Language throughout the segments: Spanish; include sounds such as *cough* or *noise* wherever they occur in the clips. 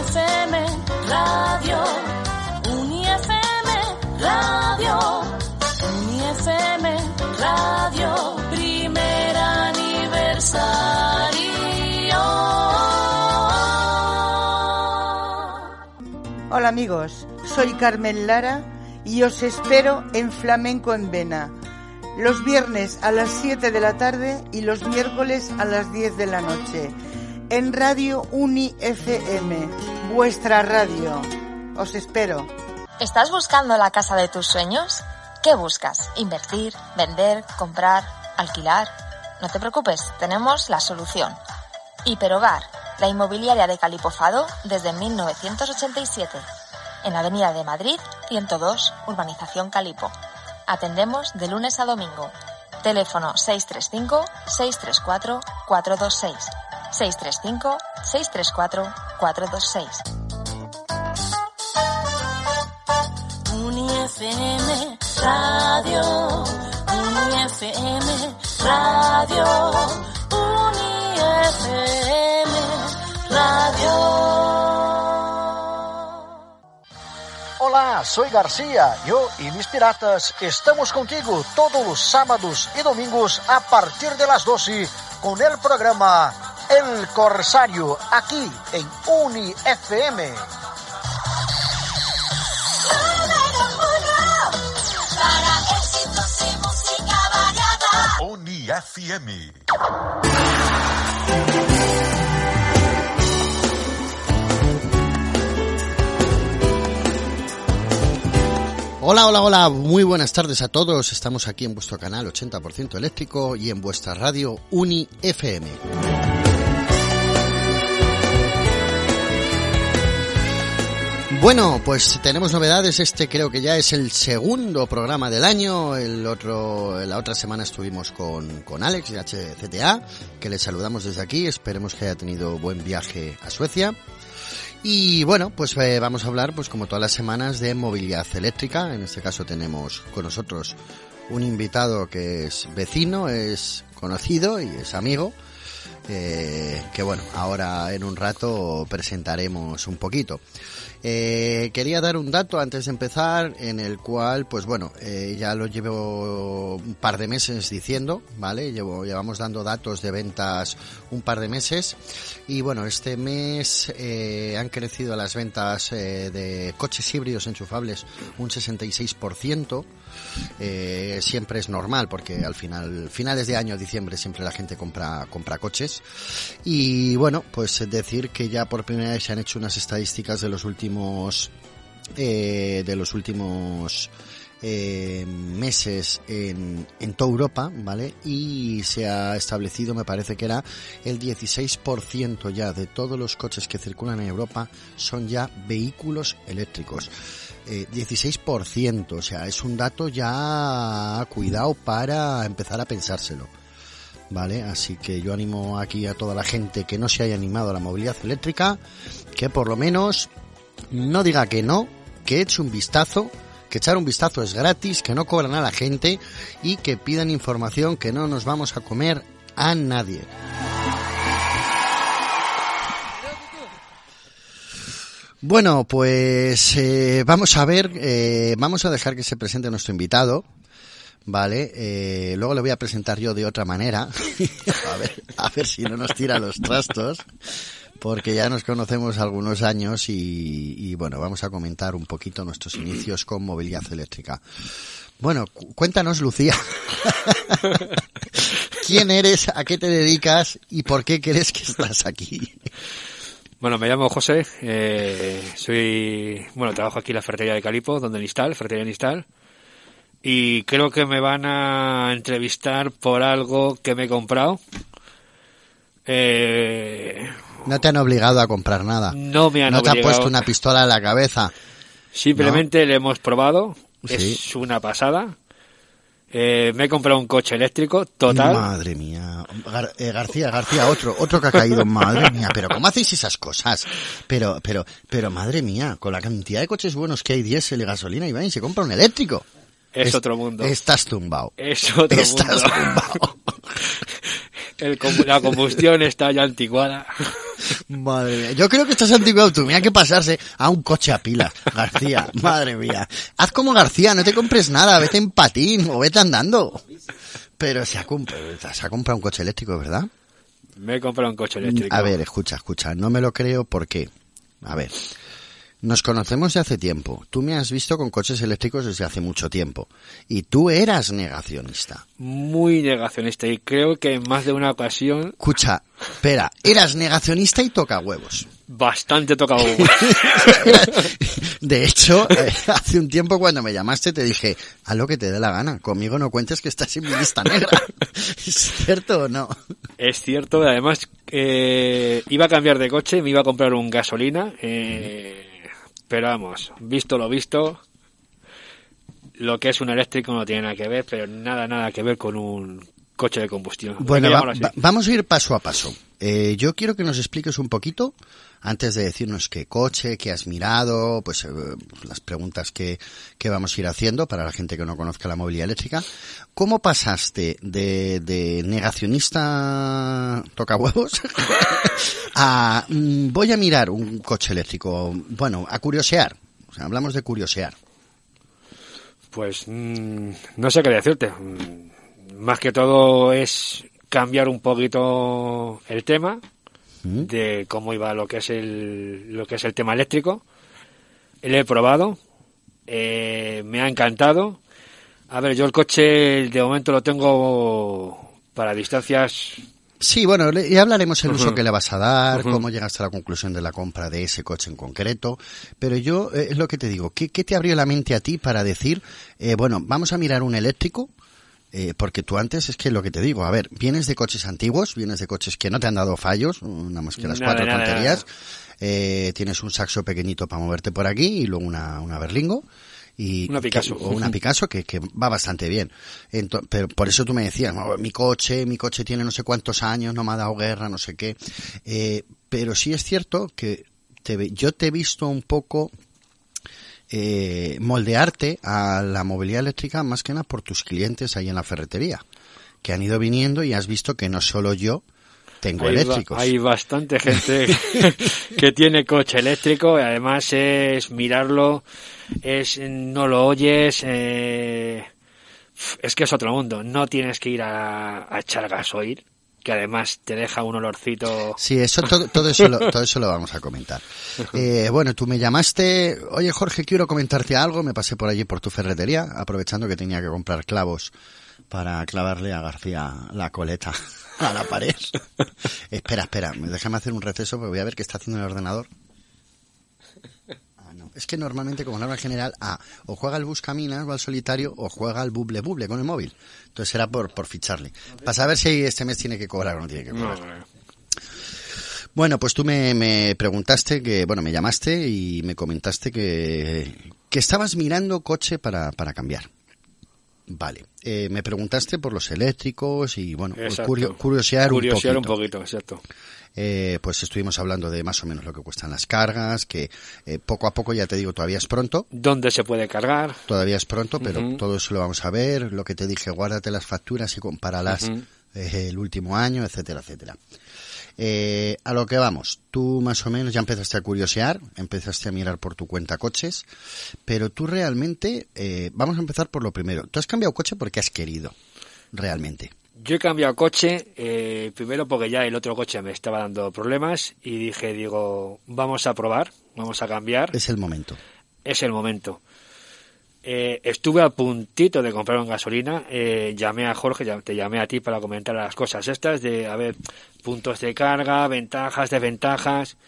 UniFM Radio. UniFM Radio. UniFM Radio. Primer aniversario. Hola amigos, soy Carmen Lara y os espero en Flamenco en Vena. Los viernes a las 7 de la tarde y los miércoles a las 10 de la noche. En Radio Uni FM, vuestra radio. Os espero. ¿Estás buscando la casa de tus sueños? ¿Qué buscas? ¿Invertir? ¿Vender? ¿Comprar? ¿Alquilar? No te preocupes, tenemos la solución. Hiperhogar, la inmobiliaria de Calipofado desde 1987. En Avenida de Madrid, 102, Urbanización Calipo. Atendemos de lunes a domingo. Teléfono 635-634-426. 635-634-426. UniFM Radio. UniFM Radio. UniFM Radio. Hola, soy García. Yo y mis piratas estamos contigo todos los sábados y domingos a partir de las 12 con el programa El Corsario aquí en Uni FM. Para éxitos y música variada. Oni FM. Hola, hola, hola, muy buenas tardes a todos. Estamos aquí en vuestro canal 80% eléctrico y en vuestra radio Uni FM. Bueno, pues tenemos novedades. Este creo que ya es el segundo programa del año. El otro, la otra semana estuvimos con, con Alex de HCTA, que le saludamos desde aquí. Esperemos que haya tenido buen viaje a Suecia. Y bueno, pues eh, vamos a hablar, pues como todas las semanas, de movilidad eléctrica. En este caso tenemos con nosotros un invitado que es vecino, es conocido y es amigo. eh, que bueno, ahora en un rato presentaremos un poquito. Eh, quería dar un dato antes de empezar en el cual, pues bueno, eh, ya lo llevo un par de meses diciendo, ¿vale? Llevo, llevamos dando datos de ventas un par de meses y bueno, este mes eh, han crecido las ventas eh, de coches híbridos enchufables un 66%. Eh, siempre es normal porque al final, finales de año, diciembre, siempre la gente compra, compra coches. Y bueno, pues decir que ya por primera vez se han hecho unas estadísticas de los últimos, eh, de los últimos eh, meses en, en toda Europa, ¿vale? Y se ha establecido, me parece que era el 16% ya de todos los coches que circulan en Europa son ya vehículos eléctricos. Eh, 16%, o sea, es un dato ya cuidado para empezar a pensárselo. ¿Vale? Así que yo animo aquí a toda la gente que no se haya animado a la movilidad eléctrica, que por lo menos no diga que no, que eche un vistazo, que echar un vistazo es gratis, que no cobran a la gente y que pidan información que no nos vamos a comer a nadie. Bueno, pues eh, vamos a ver, eh, vamos a dejar que se presente nuestro invitado, ¿vale? Eh, luego le voy a presentar yo de otra manera, *laughs* a ver, a ver si no nos tira los trastos, porque ya nos conocemos algunos años y, y bueno, vamos a comentar un poquito nuestros inicios con movilidad eléctrica. Bueno, cu- cuéntanos, Lucía. *laughs* ¿Quién eres? ¿A qué te dedicas? ¿Y por qué crees que estás aquí? Bueno, me llamo José, eh, soy, bueno, trabajo aquí en la ferretería de Calipo, donde Nistal, ferretería Nistal, y creo que me van a entrevistar por algo que me he comprado. Eh, No te han obligado a comprar nada. no me han No te ha obligado. puesto una pistola en la cabeza. Simplemente le hemos probado, Sí. es una pasada. Eh, me he comprado un coche eléctrico, total. Madre mía. Gar- eh, García, García, otro, otro que ha caído. Madre mía, pero ¿cómo hacéis esas cosas? Pero, pero, pero madre mía, con la cantidad de coches buenos que hay, diésel y gasolina, y y se compra un eléctrico. Es otro mundo. Estás tumbado. Es otro Estás mundo. tumbado. *laughs* el la combustión está ya anticuada. Madre mía. Yo creo que estás anticuado tú. Mira que pasarse a un coche a pilas, García. Madre mía. Haz como García, no te compres nada. Vete en patín o vete andando. Pero se ha, se ha comprado un coche eléctrico, ¿verdad? Me he comprado un coche eléctrico. A ver, escucha, escucha. No me lo creo porque, a ver, nos conocemos de hace tiempo. Tú me has visto con coches eléctricos desde hace mucho tiempo. Y tú eras negacionista. Muy negacionista y creo que en más de una ocasión Escucha, espera, eras negacionista y toca huevos. bastante tocado. *laughs* De hecho, eh, hace un tiempo cuando me llamaste te dije, haz lo que te dé la gana, conmigo no cuentes que estás en mi lista negra. *laughs* ¿Es cierto o no? es cierto, además eh, iba a cambiar de coche, me iba a comprar un gasolina, eh, pero vamos, visto lo visto, lo que es un eléctrico no tiene nada que ver, pero nada, nada que ver con un coche de combustión. Bueno, va- va- vamos a ir paso a paso. Eh, yo quiero que nos expliques un poquito, antes de decirnos qué coche, qué has mirado, pues eh, las preguntas que, que vamos a ir haciendo para la gente que no conozca la movilidad eléctrica. ¿Cómo pasaste de, de negacionista toca huevos *laughs* a mm, voy a mirar un coche eléctrico? Bueno, a curiosear. Hablamos de curiosear. Pues mm, no sé qué decirte. Mm, Más que todo es cambiar un poquito el tema ¿Mm? de cómo iba lo que es el lo que es el tema eléctrico. Lo he probado, eh, me ha encantado. A ver, yo el coche de momento lo tengo para distancias. Sí, bueno, ya hablaremos el uso que le vas a dar, cómo llegaste a la conclusión de la compra de ese coche en concreto, pero yo eh, es lo que te digo, ¿qué, qué te abrió la mente a ti para decir, eh, bueno, vamos a mirar un eléctrico? Eh, porque tú antes es que lo que te digo, a ver, vienes de coches antiguos, vienes de coches que no te han dado fallos, nada más que las Nada, cuatro nada, tonterías, eh, tienes un saxo pequeñito para moverte por aquí y luego una, una berlingo. Y Una Picasso. que- o una Picasso que, que va bastante bien. Ento- pero por eso tú me decías, "No, mi coche, mi coche tiene no sé cuántos años, no me ha dado guerra, no sé qué. Eh, pero sí es cierto que te ve- yo te he visto un poco eh, moldearte a la movilidad eléctrica más que nada por tus clientes ahí en la ferretería, que han ido viniendo y has visto que no solo yo tengo Hay, ba- eléctricos. hay bastante gente *laughs* que tiene coche eléctrico y además es mirarlo, es no lo oyes, eh, es que es otro mundo. No tienes que ir a, a echar gasoil, que además te deja un olorcito. Sí, eso todo, eso lo, todo eso lo vamos a comentar. Eh, bueno, tú me llamaste, oye Jorge, quiero comentarte algo, me pasé por allí por tu ferretería, aprovechando que tenía que comprar clavos para clavarle a García la coleta *laughs* a la pared. *laughs* espera, espera, déjame hacer un receso porque voy a ver qué está haciendo el ordenador. Es que normalmente, como norma general, ah, o juega al buscaminas o al solitario o juega al buble buble con el móvil. Entonces era por, por ficharle. Para saber si este mes tiene que cobrar o no tiene que No, cobrar. Bueno, pues tú me, me preguntaste que, bueno, me llamaste y me comentaste que, que estabas mirando coche para, para cambiar. Vale. Eh, me preguntaste por los eléctricos y, bueno, curiosear, Curiosear un poquito. un poquito, exacto. Eh, pues estuvimos hablando de más o menos lo que cuestan las cargas, que eh, poco a poco, ya te digo, todavía es pronto, ¿Dónde se puede cargar? todavía es pronto, pero todo eso lo vamos a ver. Lo que te dije, guárdate las facturas y compáralas eh, el último año, etcétera, etcétera. Eh, a lo que vamos, tú más o menos ya empezaste a curiosear, empezaste a mirar por tu cuenta coches, pero tú realmente, eh, vamos a empezar por lo primero. Tú has cambiado coche porque has querido, realmente. Yo he cambiado coche, eh, primero porque ya el otro coche me estaba dando problemas y dije, digo, vamos a probar, vamos a cambiar, Es el momento. es el momento. Eh, estuve a puntito de comprar un gasolina, eh, llamé a Jorge, te llamé a ti para comentar las cosas estas de, a ver, puntos de carga, ventajas, desventajas.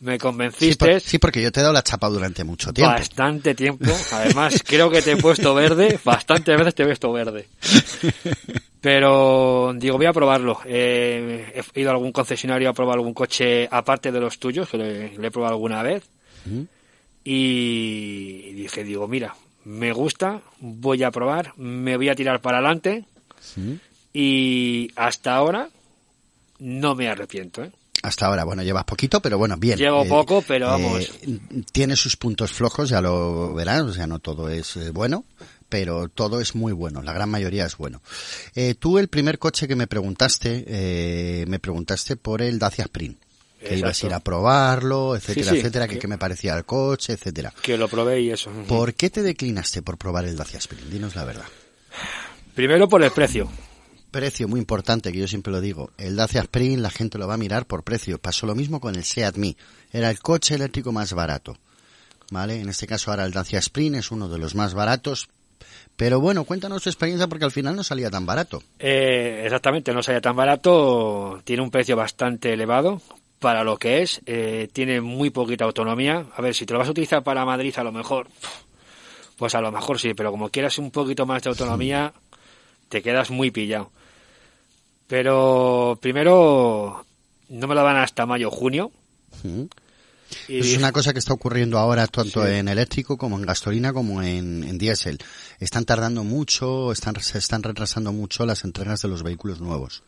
Me Sí, convenciste por- sí, porque yo te he dado la chapa durante mucho tiempo. bastante tiempo. Además, *laughs* creo que te he puesto verde, bastantes veces te he puesto verde. *laughs* Pero digo, voy a probarlo. Eh, he ido a algún concesionario a probar algún coche aparte de los tuyos, que le, le he probado alguna vez. Y dije, digo, mira, me gusta, voy a probar, me voy a tirar para adelante. Sí. Y hasta ahora no me arrepiento. ¿eh? Hasta ahora, bueno, llevas poquito, pero bueno, bien. Llevo Eh, poco, pero vamos. eh, tiene sus puntos flojos, ya lo verás, o sea, no todo es eh, bueno, pero todo es muy bueno, la gran mayoría es bueno. Eh, tú el primer coche que me preguntaste, eh, me preguntaste por el Dacia Sprint. Que ibas a ir a probarlo, etcétera, sí, etcétera, que que- me parecía el coche, etcétera. Que lo probé y eso. ¿Por qué te declinaste por probar el Dacia Sprint? Dinos la verdad. Primero por el precio. Precio muy importante, que yo siempre lo digo. El Dacia Sprint la gente lo va a mirar por precio. Pasó lo mismo con el Seat Mii. Era el coche eléctrico más barato. ¿Vale? En este caso ahora el Dacia Sprint es uno de los más baratos. Pero bueno, cuéntanos tu experiencia porque al final no salía tan barato. Eh, exactamente, no salía tan barato, tiene un precio bastante elevado para lo que es, eh, tiene muy poquita autonomía. A ver, si te lo vas a utilizar para Madrid a lo mejor, pues a lo mejor sí, pero como quieras un poquito más de autonomía, te quedas muy pillado. Pero primero, no me lo dan hasta mayo o junio. ¿Mm? Y Es una cosa que está ocurriendo ahora tanto Sí. en eléctrico como en gasolina como en, en diésel. Están tardando mucho, están, se están retrasando mucho las entregas de los vehículos nuevos.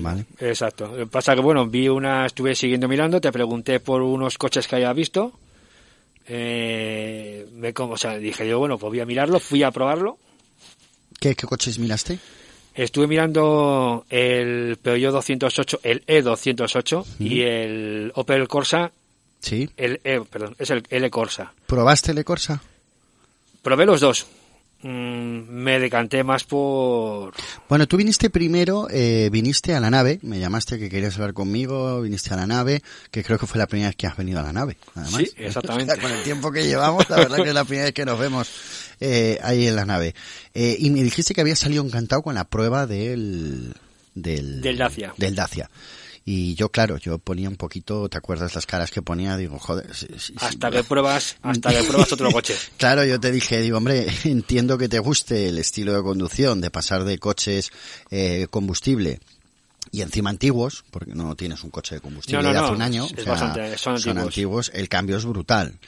¿Vale? Exacto. Pasa que, bueno, vi una, estuve siguiendo mirando, te pregunté por unos coches que haya visto. Eh, me, como, o sea, dije yo, bueno, pues voy a mirarlo, fui a probarlo. ¿Qué, qué coches miraste? Estuve mirando el Peugeot 208, el E208 y el Opel Corsa, Sí. el E, perdón, es el L Corsa. ¿Probaste el Corsa? Probé los dos. Mm, me decanté más por... Bueno, tú viniste primero, eh, viniste a la nave, me llamaste que querías hablar conmigo, viniste a la nave, que creo que fue la primera vez que has venido a la nave, además. Sí, exactamente. *laughs* Con el tiempo que llevamos, la verdad que es la primera vez que nos vemos eh, ahí en la nave. Eh, y me dijiste que habías salido encantado con la prueba del... Del, Del Dacia. Del Dacia. Y yo, claro, yo ponía un poquito, ¿te acuerdas las caras que ponía? Digo, joder, sí, sí, sí. Hasta que pruebas, hasta que pruebas otro coche. *laughs* Claro, yo te dije, digo, hombre, *laughs* entiendo que te guste el estilo de conducción, de pasar de coches eh, combustible y encima antiguos, porque no tienes un coche de combustible No, no, de hace no, un año, es o sea, bastante- son antiguos. el cambio es brutal.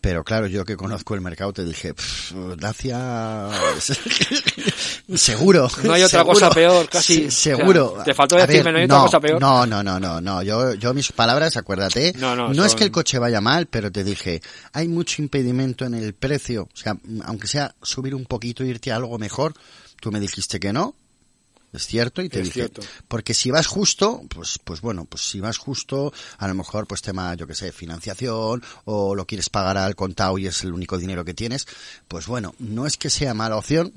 Pero claro, yo que conozco el mercado te dije, "Pff, Dacia, *laughs* seguro. No hay otra seguro, cosa peor, casi. se- O sea, seguro. te faltó decirme, no hay otra cosa peor. No, no, no, no, no. Yo, yo mis palabras, acuérdate. No, no, es son- que el coche vaya mal, pero te dije, hay mucho impedimento en el precio. O sea, aunque sea subir un poquito e irte a algo mejor, tú me dijiste que no. Es cierto, y te Es dije, cierto. porque si vas justo, pues, pues bueno, pues si vas justo, a lo mejor pues tema, yo que sé, financiación, o lo quieres pagar al contado y es el único dinero que tienes, pues bueno, no es que sea mala opción,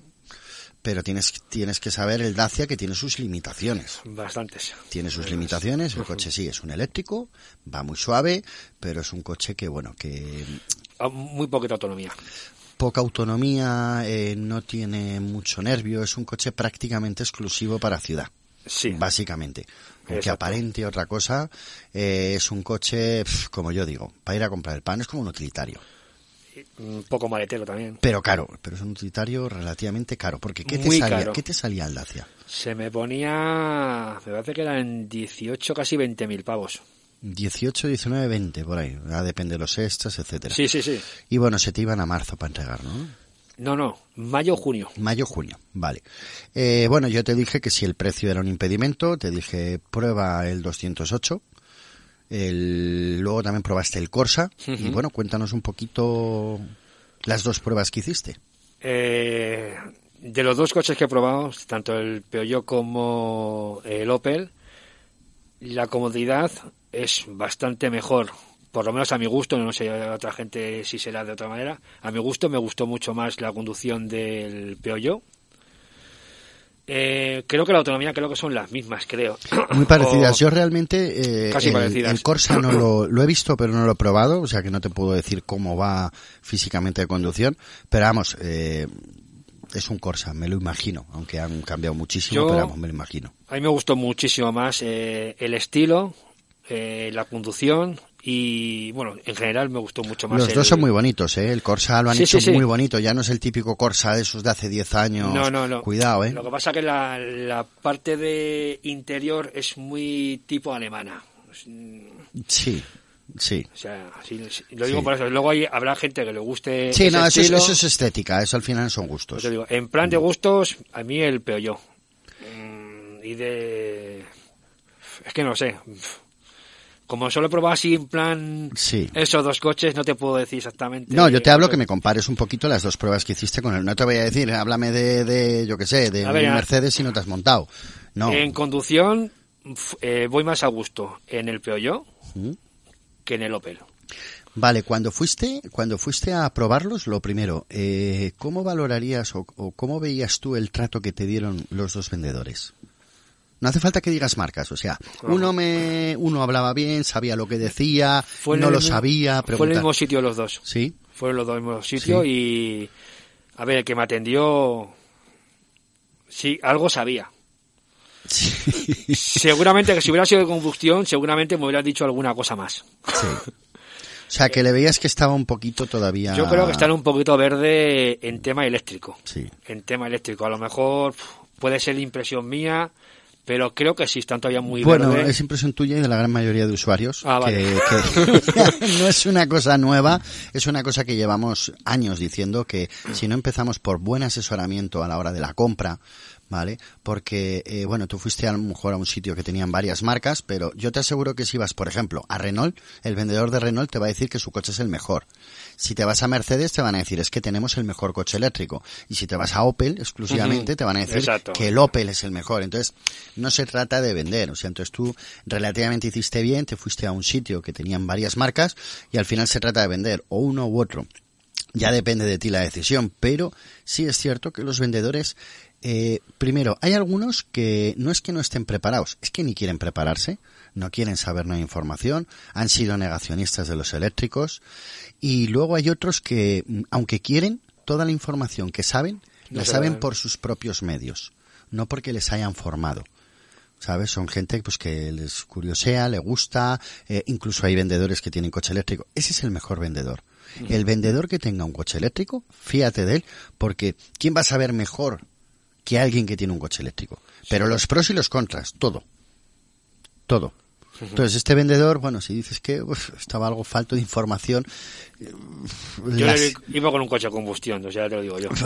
pero tienes, tienes que saber el Dacia que tiene sus limitaciones Bastantes. tiene sus limitaciones. El coche sí es un eléctrico, va muy suave, pero es un coche que, bueno, que Ah, Muy poquita autonomía. Poca autonomía, eh, no tiene mucho nervio, es un coche prácticamente exclusivo para ciudad. Sí. Básicamente. Aunque aparente otra cosa, eh, es un coche, pf, como yo digo, para ir a comprar el pan, es como un utilitario. Un poco maletero también. Pero caro, pero es un utilitario relativamente caro. Porque ¿qué te, salía, caro. ¿qué te salía el Dacia? Se me ponía, me parece que eran 18, casi 20 mil pavos. 18, 19, 20, por ahí. Ah, depende de los extras, etcétera. Sí, sí, sí. Y bueno, se te iban a marzo para entregar, ¿no? No, no, mayo, junio. Mayo, junio, vale. Eh, bueno, yo te dije que si el precio era un impedimento, te dije prueba el 208. El, luego también probaste el Corsa. Y bueno, cuéntanos un poquito las dos pruebas que hiciste. Eh, de los dos coches que he probado, tanto el Peugeot como el Opel, la comodidad es bastante mejor. Por lo menos a mi gusto, no sé a otra gente si será de otra manera. A mi gusto me gustó mucho más la conducción del Peugeot. Eh, creo que la autonomía creo que son las mismas, creo. *clears throat* Muy parecidas. O- Yo realmente eh, Casi el, parecidas. el Corsa no lo, lo he visto, pero no lo he probado, o sea que no te puedo decir cómo va físicamente de conducción. Pero vamos, eh, es un Corsa, me lo imagino, aunque han cambiado muchísimo, Yo- pero vamos, me lo imagino. A mí me gustó muchísimo más eh, el estilo, eh, la conducción y, bueno, en general me gustó mucho más Los el- dos son muy bonitos, ¿eh? El Corsa lo han Sí, hecho sí, sí. muy bonito, ya no es el típico Corsa de esos de hace 10 años. No, no, no. Cuidado, ¿eh? Lo que pasa que la, la parte de interior es muy tipo alemana. Mm, Sí, sí. O sea, sí, sí, lo digo Sí. por eso. Luego hay, habrá gente que le guste Sí, ese no, eso es, estilo. eso es estética, eso al final son Pues gustos. yo digo, en plan de gustos, a mí el Peugeot. Mm, Y de... Es que no sé. Como solo he probado así en plan Sí. esos dos coches, no te puedo decir exactamente. No, yo te hablo que me compares un poquito las dos pruebas que hiciste con él. No te voy a decir, háblame de, de yo qué sé, de ver, Mercedes si no te has montado. No. En conducción eh, voy más a gusto en el Peugeot ¿Mm? que en el Opel. Vale, cuando fuiste, cuando fuiste a probarlos, lo primero, eh, ¿cómo valorarías o, o cómo veías tú el trato que te dieron los dos vendedores? No hace falta que digas marcas, o sea, uno me, uno hablaba bien, sabía lo que decía, Fue no lo mismo- sabía, Fue en el mismo sitio los dos. Sí, Fueron los dos en el mismo sitio y... A ver, el que me atendió... Sí, algo sabía. sí, *laughs* Seguramente que si hubiera sido de combustión, seguramente me hubieran dicho alguna cosa más. sí. O sea, que le veías que estaba un poquito todavía. Yo creo que están un poquito verde en tema eléctrico. Sí. En tema eléctrico. A lo mejor puede ser impresión mía, pero creo que sí están todavía muy Bueno, verde. es impresión tuya y de la gran mayoría de usuarios. Ah, vale. que, que *laughs* no es una cosa nueva, es una cosa que llevamos años diciendo que si no empezamos por buen asesoramiento a la hora de la compra, ¿vale? Porque, eh, bueno, tú fuiste a lo mejor a un sitio que tenían varias marcas, pero yo te aseguro que si vas, por ejemplo, a Renault, el vendedor de Renault te va a decir que su coche es el mejor. Si te vas a Mercedes, te van a decir es que tenemos el mejor coche eléctrico. Y si te vas a Opel, exclusivamente, te van a decir Exacto. que el Opel es el mejor. Entonces, no se trata de vender. O sea, entonces tú relativamente hiciste bien, te fuiste a un sitio que tenían varias marcas y al final se trata de vender o uno u otro. Ya depende de ti la decisión, pero sí es cierto que los vendedores, eh, primero, hay algunos que no es que no estén preparados, es que ni quieren prepararse, no quieren saber nueva información, han sido negacionistas de los eléctricos, y luego hay otros que, aunque quieren, toda la información que saben, No la saben por sus propios medios, no porque les hayan formado. ¿Sabes? Son gente pues que les curiosea, le gusta, eh, incluso hay vendedores que tienen coche eléctrico. Ese es el mejor vendedor. El vendedor que tenga un coche eléctrico, fíjate de él, porque ¿quién va a saber mejor que alguien que tiene un coche eléctrico? Pero los pros y los contras, todo. Todo. Entonces, este vendedor, bueno, si dices que estaba algo falto de información, Yo las- iba con un coche a combustión, o sea, te lo digo yo. *laughs*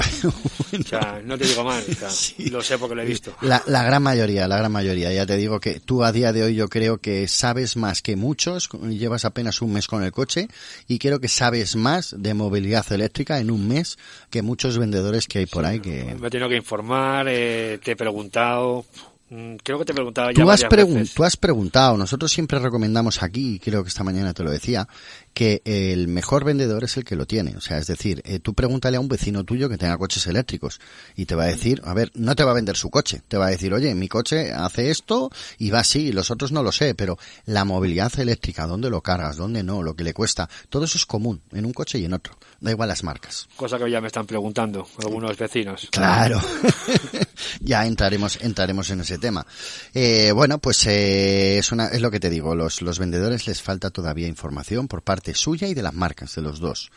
O sea, no te digo mal, o sea, *laughs* lo sé porque lo he visto. La, la gran mayoría, la gran mayoría. Ya te digo que tú a día de hoy yo creo que sabes más que muchos, llevas apenas un mes con el coche y creo que sabes más de movilidad eléctrica en un mes que muchos vendedores que hay por ahí que... Me he tenido que informar, eh, te he preguntado. Mm, Creo que te he preguntado ya Tú has, veces. tú has preguntado, nosotros siempre recomendamos aquí, creo que esta mañana te lo decía, que el mejor vendedor es el que lo tiene. O sea, es decir, eh, tú pregúntale a un vecino tuyo que tenga coches eléctricos y te va a decir, a ver, no te va a vender su coche, te va a decir, oye, mi coche hace esto y va así, y los otros no lo sé, pero la movilidad eléctrica, dónde lo cargas, dónde no, lo que le cuesta, todo eso es común en un coche y en otro. Da igual las marcas. Cosa que ya me están preguntando algunos vecinos. Claro. *laughs* ya entraremos, entraremos en ese tema. Eh, bueno, pues eh, es, una, es lo que te digo. Los, los vendedores les falta todavía información por parte suya y de las marcas, de los dos.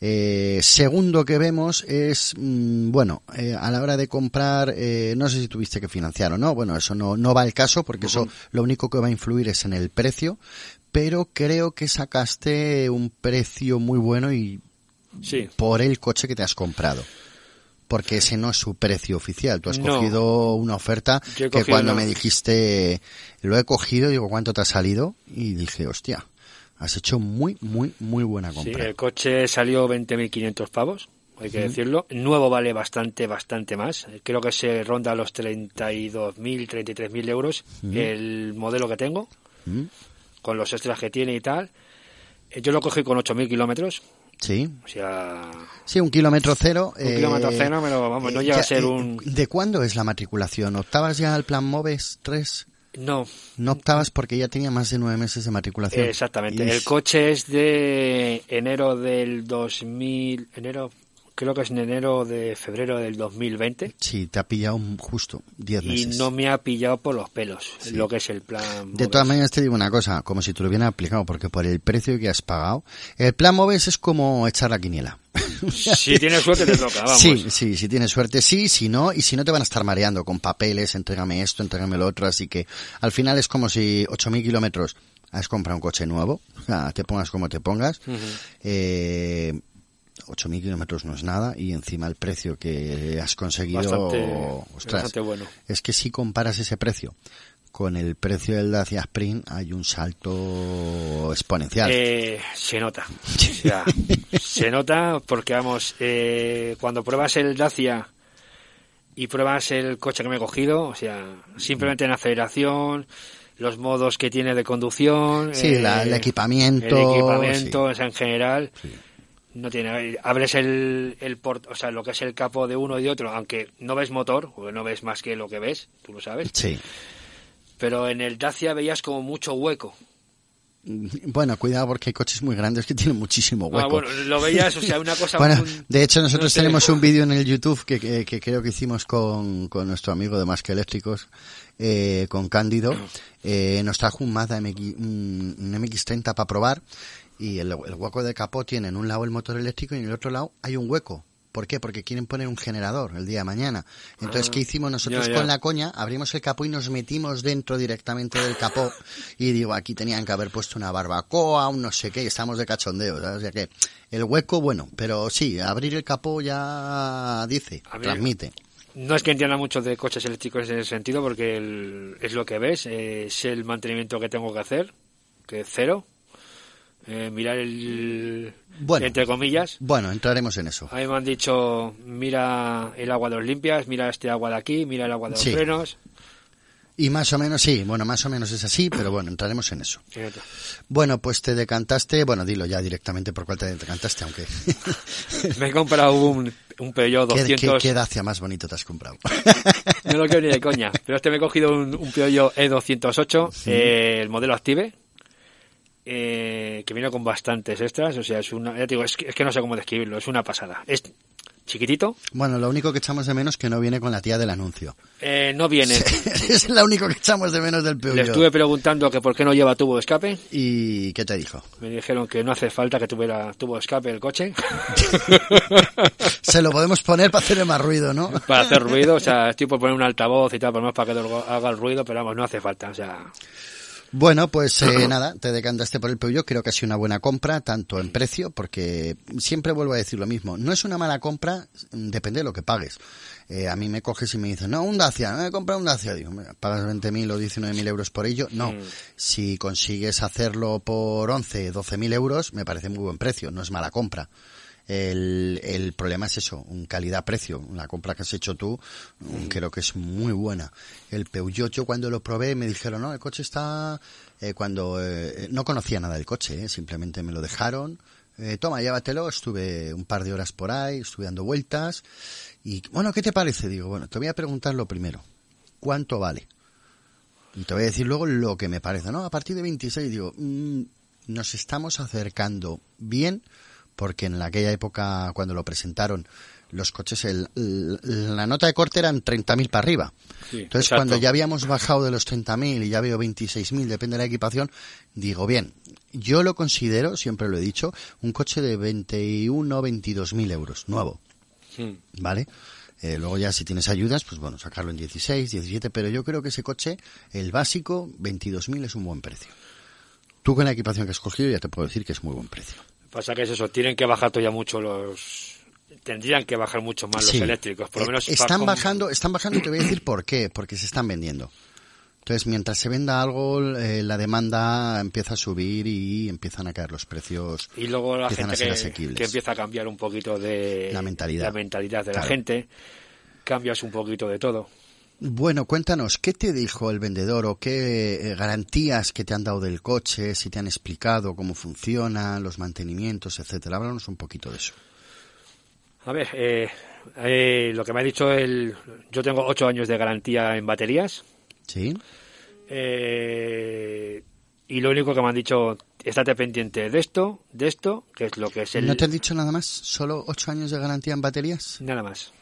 Eh, segundo que vemos es, mm, bueno, eh, a la hora de comprar, eh, no sé si tuviste que financiar o no, bueno, eso no, no va al caso porque eso lo único que va a influir es en el precio, pero creo que sacaste un precio muy bueno y Sí, por el coche que te has comprado. Porque ese no es su precio oficial. Tú has No. cogido una oferta que cuando una- me dijiste, lo he cogido, digo, ¿cuánto te ha salido? Y dije, hostia, has hecho muy, muy, muy buena sí, compra. el coche salió 20.500 pavos, hay que decirlo. El nuevo vale bastante, bastante más. Creo que se ronda los 32.000, 33.000 euros el modelo que tengo, con los extras que tiene y tal. Eh, Yo lo cogí con 8.000 kilómetros, Sí, o sea, sí, un kilómetro cero. Un kilómetro cero, pero vamos, no llega a ser un- ¿De cuándo es la matriculación? ¿Optabas ya al plan MOVES 3? No, No optabas porque ya tenía más de nueve meses de matriculación. exactamente. Y- El coche es de enero del 2000, enero, creo que es en enero de febrero del 2020. Sí, te ha pillado justo 10 y meses. no me ha pillado por los pelos lo que es el plan. De todas maneras te digo una cosa, como si te lo hubieran aplicado, porque por el precio que has pagado, el plan MOVES es como echar la quiniela. *laughs* Si tienes suerte te toca, vamos. Sí, sí, si tienes suerte sí, si no, y si no te van a estar mareando con papeles, entrégame esto, entrégame lo otro, así que al final es como si 8.000 kilómetros has comprado un coche nuevo, o sea, te pongas como te pongas, eh, 8.000 kilómetros no es nada y encima el precio que has conseguido, Bastante, ostras, bastante bueno. es que si comparas ese precio con el precio del Dacia Sprint hay un salto exponencial. Eh, se nota. *laughs* O sea, se nota porque, vamos, eh, cuando pruebas el Dacia y pruebas el coche que me he cogido, o sea, simplemente en aceleración, los modos que tiene de conducción. sí, la- eh, el equipamiento. El equipamiento sí. o sea, en general. No tiene, abres el, el port, o sea, lo que es el capó de uno y de otro, aunque no ves motor, porque no ves más que lo que ves, tú lo sabes. Sí. Pero en el Dacia veías como mucho hueco. Bueno, cuidado porque hay coches muy grandes que tienen muchísimo hueco. Ah, bueno, lo veías, o sea, una cosa. Bueno, de hecho nosotros no tenemos un vídeo en el YouTube que, que- que creo que hicimos con, con nuestro amigo de Más que Eléctricos, eh, con Cándido. Eh, nos trajo un Mazda MX, un, un MX-30 para probar y el, el hueco de capó tiene en un lado el motor eléctrico y en el otro lado hay un hueco. ¿Por qué? Porque quieren poner un generador el día de mañana. Entonces, Ah, ¿qué hicimos nosotros ya, ya. con la coña? Abrimos el capó y nos metimos dentro directamente del capó. Y digo, aquí tenían que haber puesto una barbacoa, un no sé qué, y estamos de cachondeo. ¿sabes? O sea que el hueco, bueno, pero sí, abrir el capó ya dice, transmite. No es que entienda mucho de coches eléctricos en ese sentido, porque el- es lo que ves, eh, es el mantenimiento que tengo que hacer, que es cero. Eh, mirar el. Bueno. Entre comillas. Bueno, entraremos en eso. A mí me han dicho, mira el agua de los limpias, mira este agua de aquí, mira el agua de los Sí. frenos. Y más o menos, sí, bueno, más o menos es así, pero bueno, entraremos en eso. Bueno, pues te decantaste, bueno, dilo ya directamente por cuál te decantaste, aunque... *laughs* Me he comprado un, un Peugeot ¿Qué, 200. qué, qué Dacia más bonito te has comprado? *laughs* No lo quiero ni de coña. Pero este me he cogido un, un Peugeot E208, eh, el modelo Active, eh, que viene con bastantes extras. O sea, es una. Ya te digo, es que, es que no sé cómo describirlo, es una pasada. Es chiquitito, Bueno, lo único que echamos de menos es que no viene con la tía del anuncio. eh, no viene. *laughs* es lo único que echamos de menos del Le Peugeot. estuve preguntando que por qué no lleva tubo de escape. ¿Y qué te dijo? Me dijeron que no hace falta que tuviera tubo de escape el coche *laughs* Se lo podemos poner para hacerle más ruido, ¿no? *laughs* para hacer ruido. O sea, estoy por poner un altavoz y tal, por menos para que haga el ruido, pero vamos, no hace falta. O sea, Bueno, pues eh, *clears throat* nada, te decantaste por el Peugeot, creo que ha sido una buena compra, tanto en precio, porque siempre vuelvo a decir lo mismo, no es una mala compra, mm, depende de lo que pagues. Eh, a mí me coges y me dices, no, un Dacia, no he comprado un Dacia, digo, pagas 20.000 o 19.000 euros por ello, no. Si consigues hacerlo por 11, 12.000 euros, me parece muy buen precio, no es mala compra. El, el problema es eso, un calidad-precio. La compra que has hecho tú mm, creo que es muy buena. El Peugeot, yo cuando lo probé me dijeron, no, el coche está... eh, cuando eh, no conocía nada del coche, eh, simplemente me lo dejaron. Eh, toma, llévatelo. Estuve un par de horas por ahí, estuve dando vueltas. Y bueno, ¿qué te parece? Digo, bueno, te voy a preguntar lo primero. ¿Cuánto vale? Y te voy a decir luego lo que me parece. No, a partir de 26 digo, mm, nos estamos acercando bien porque en aquella época cuando lo presentaron los coches, el, la nota de corte eran 30.000 para arriba. Sí, Entonces exacto. cuando ya habíamos bajado de los 30.000 y ya veo 26.000, depende de la equipación, digo, bien, yo lo considero, siempre lo he dicho, un coche de 21, 22.000 euros, nuevo. mm, ¿vale? Eh, luego ya si tienes ayudas, pues bueno, sacarlo en 16, 17, pero yo creo que ese coche, el básico, 22.000 es un buen precio. Tú con la equipación que has cogido ya te puedo decir que es muy buen precio. Pasa que es eso, tienen que bajar todavía mucho los. Tendrían que bajar mucho más Sí. los eléctricos, por lo Eh, menos. están bajando, están bajando y te voy a decir por qué, porque se están vendiendo. Entonces, mientras se venda algo, eh, la demanda empieza a subir y empiezan a caer los precios. Y luego la empiezan a gente ser que, que empieza a cambiar un poquito de La mentalidad. la mentalidad de Claro. la gente, cambias un poquito de todo. Bueno, cuéntanos, ¿qué te dijo el vendedor o qué eh, garantías que te han dado del coche, si te han explicado cómo funciona, los mantenimientos, etcétera? Háblanos un poquito de eso. A ver, eh, eh, lo que me ha dicho el, yo tengo ocho años de garantía en baterías ¿Sí? eh, y lo único que me han dicho, estate pendiente de esto, de esto, que es lo que es el ¿No te han dicho nada más? ¿Solo ocho años de garantía en baterías? nada más.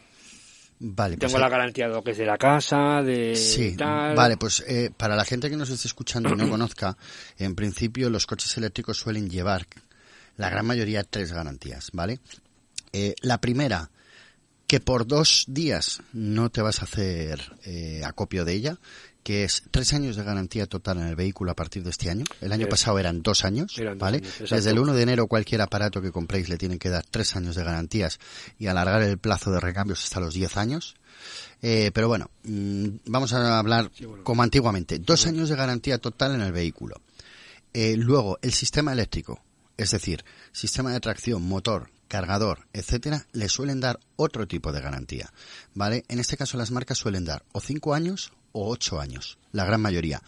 Vale, pues Tengo la garantía de lo que es de la casa, de Sí, tal. vale, pues eh, para la gente que nos esté escuchando y no conozca, en principio los coches eléctricos suelen llevar la gran mayoría tres garantías, ¿vale? Eh, la primera, que por dos días no te vas a hacer eh, acopio de ella, que es tres años de garantía total en el vehículo a partir de este año. El año Eh, pasado eran dos años, eran dos ¿vale? años. Desde el 1 de enero cualquier aparato que compréis le tienen que dar tres años de garantías y alargar el plazo de recambios hasta los 10 años. Eh, pero bueno, mm, vamos a hablar bueno. como antiguamente. Dos años de garantía total en el vehículo. Eh, luego, el sistema eléctrico, es decir, sistema de tracción, motor, cargador, etcétera, le suelen dar otro tipo de garantía, ¿vale? En este caso las marcas suelen dar o cinco años o ocho años, la gran mayoría,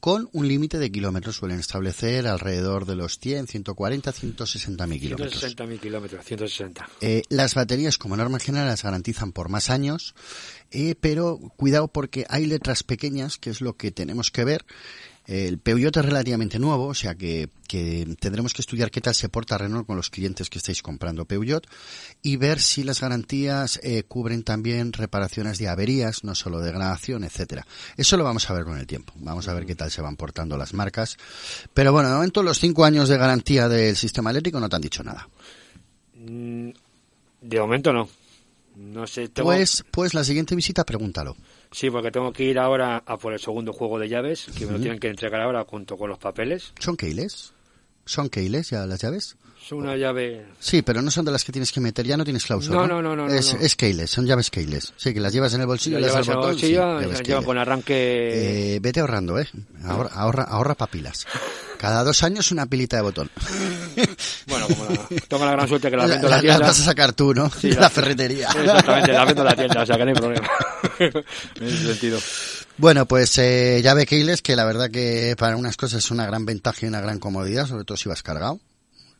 con un límite de kilómetros suelen establecer alrededor de los 100, 140, 160 mil kilómetros. 160.000 kilómetros, 160. Eh, las baterías, como norma general, las garantizan por más años, eh, pero cuidado porque hay letras pequeñas, que es lo que tenemos que ver. El Peugeot es relativamente nuevo, o sea que, que tendremos que estudiar qué tal se porta Renault con los clientes que estáis comprando Peugeot y ver si las garantías eh, cubren también reparaciones de averías, no solo degradación, etcétera. Eso lo vamos a ver con el tiempo. Vamos a ver qué tal se van portando las marcas. Pero bueno, de momento los cinco años de garantía del sistema eléctrico no te han dicho nada. Mm, De momento no. No sé, tengo... Pues, pues la siguiente visita pregúntalo. Sí, porque tengo que ir ahora a por el segundo juego de llaves, que me lo tienen que entregar ahora junto con los papeles. ¿Son keiles? ¿Son keiles ya las llaves? Es una llave... Sí, pero no son de las que tienes que meter, ya no tienes cláusula. No, no, no, no, Es, no. es keiles, son llaves keiles. Sí, que las llevas en el bolsillo, das llevas en el bolsillo, sí, y llaves se lleva keiles. con arranque... Eh, vete ahorrando, ¿eh? Ahorra, ahorra, ahorra papilas. *laughs* Cada dos años una pilita de botón. Bueno, como la... tengo la gran suerte que la vendo en la tienda. vas a sacar tú, ¿no? Sí, de la- ferretería. Exactamente, la vendo en la tienda, o sea que no hay problema. *laughs* en ese sentido. Bueno, pues eh, llave keyless, que la verdad que para unas cosas es una gran ventaja y una gran comodidad, sobre todo si vas cargado.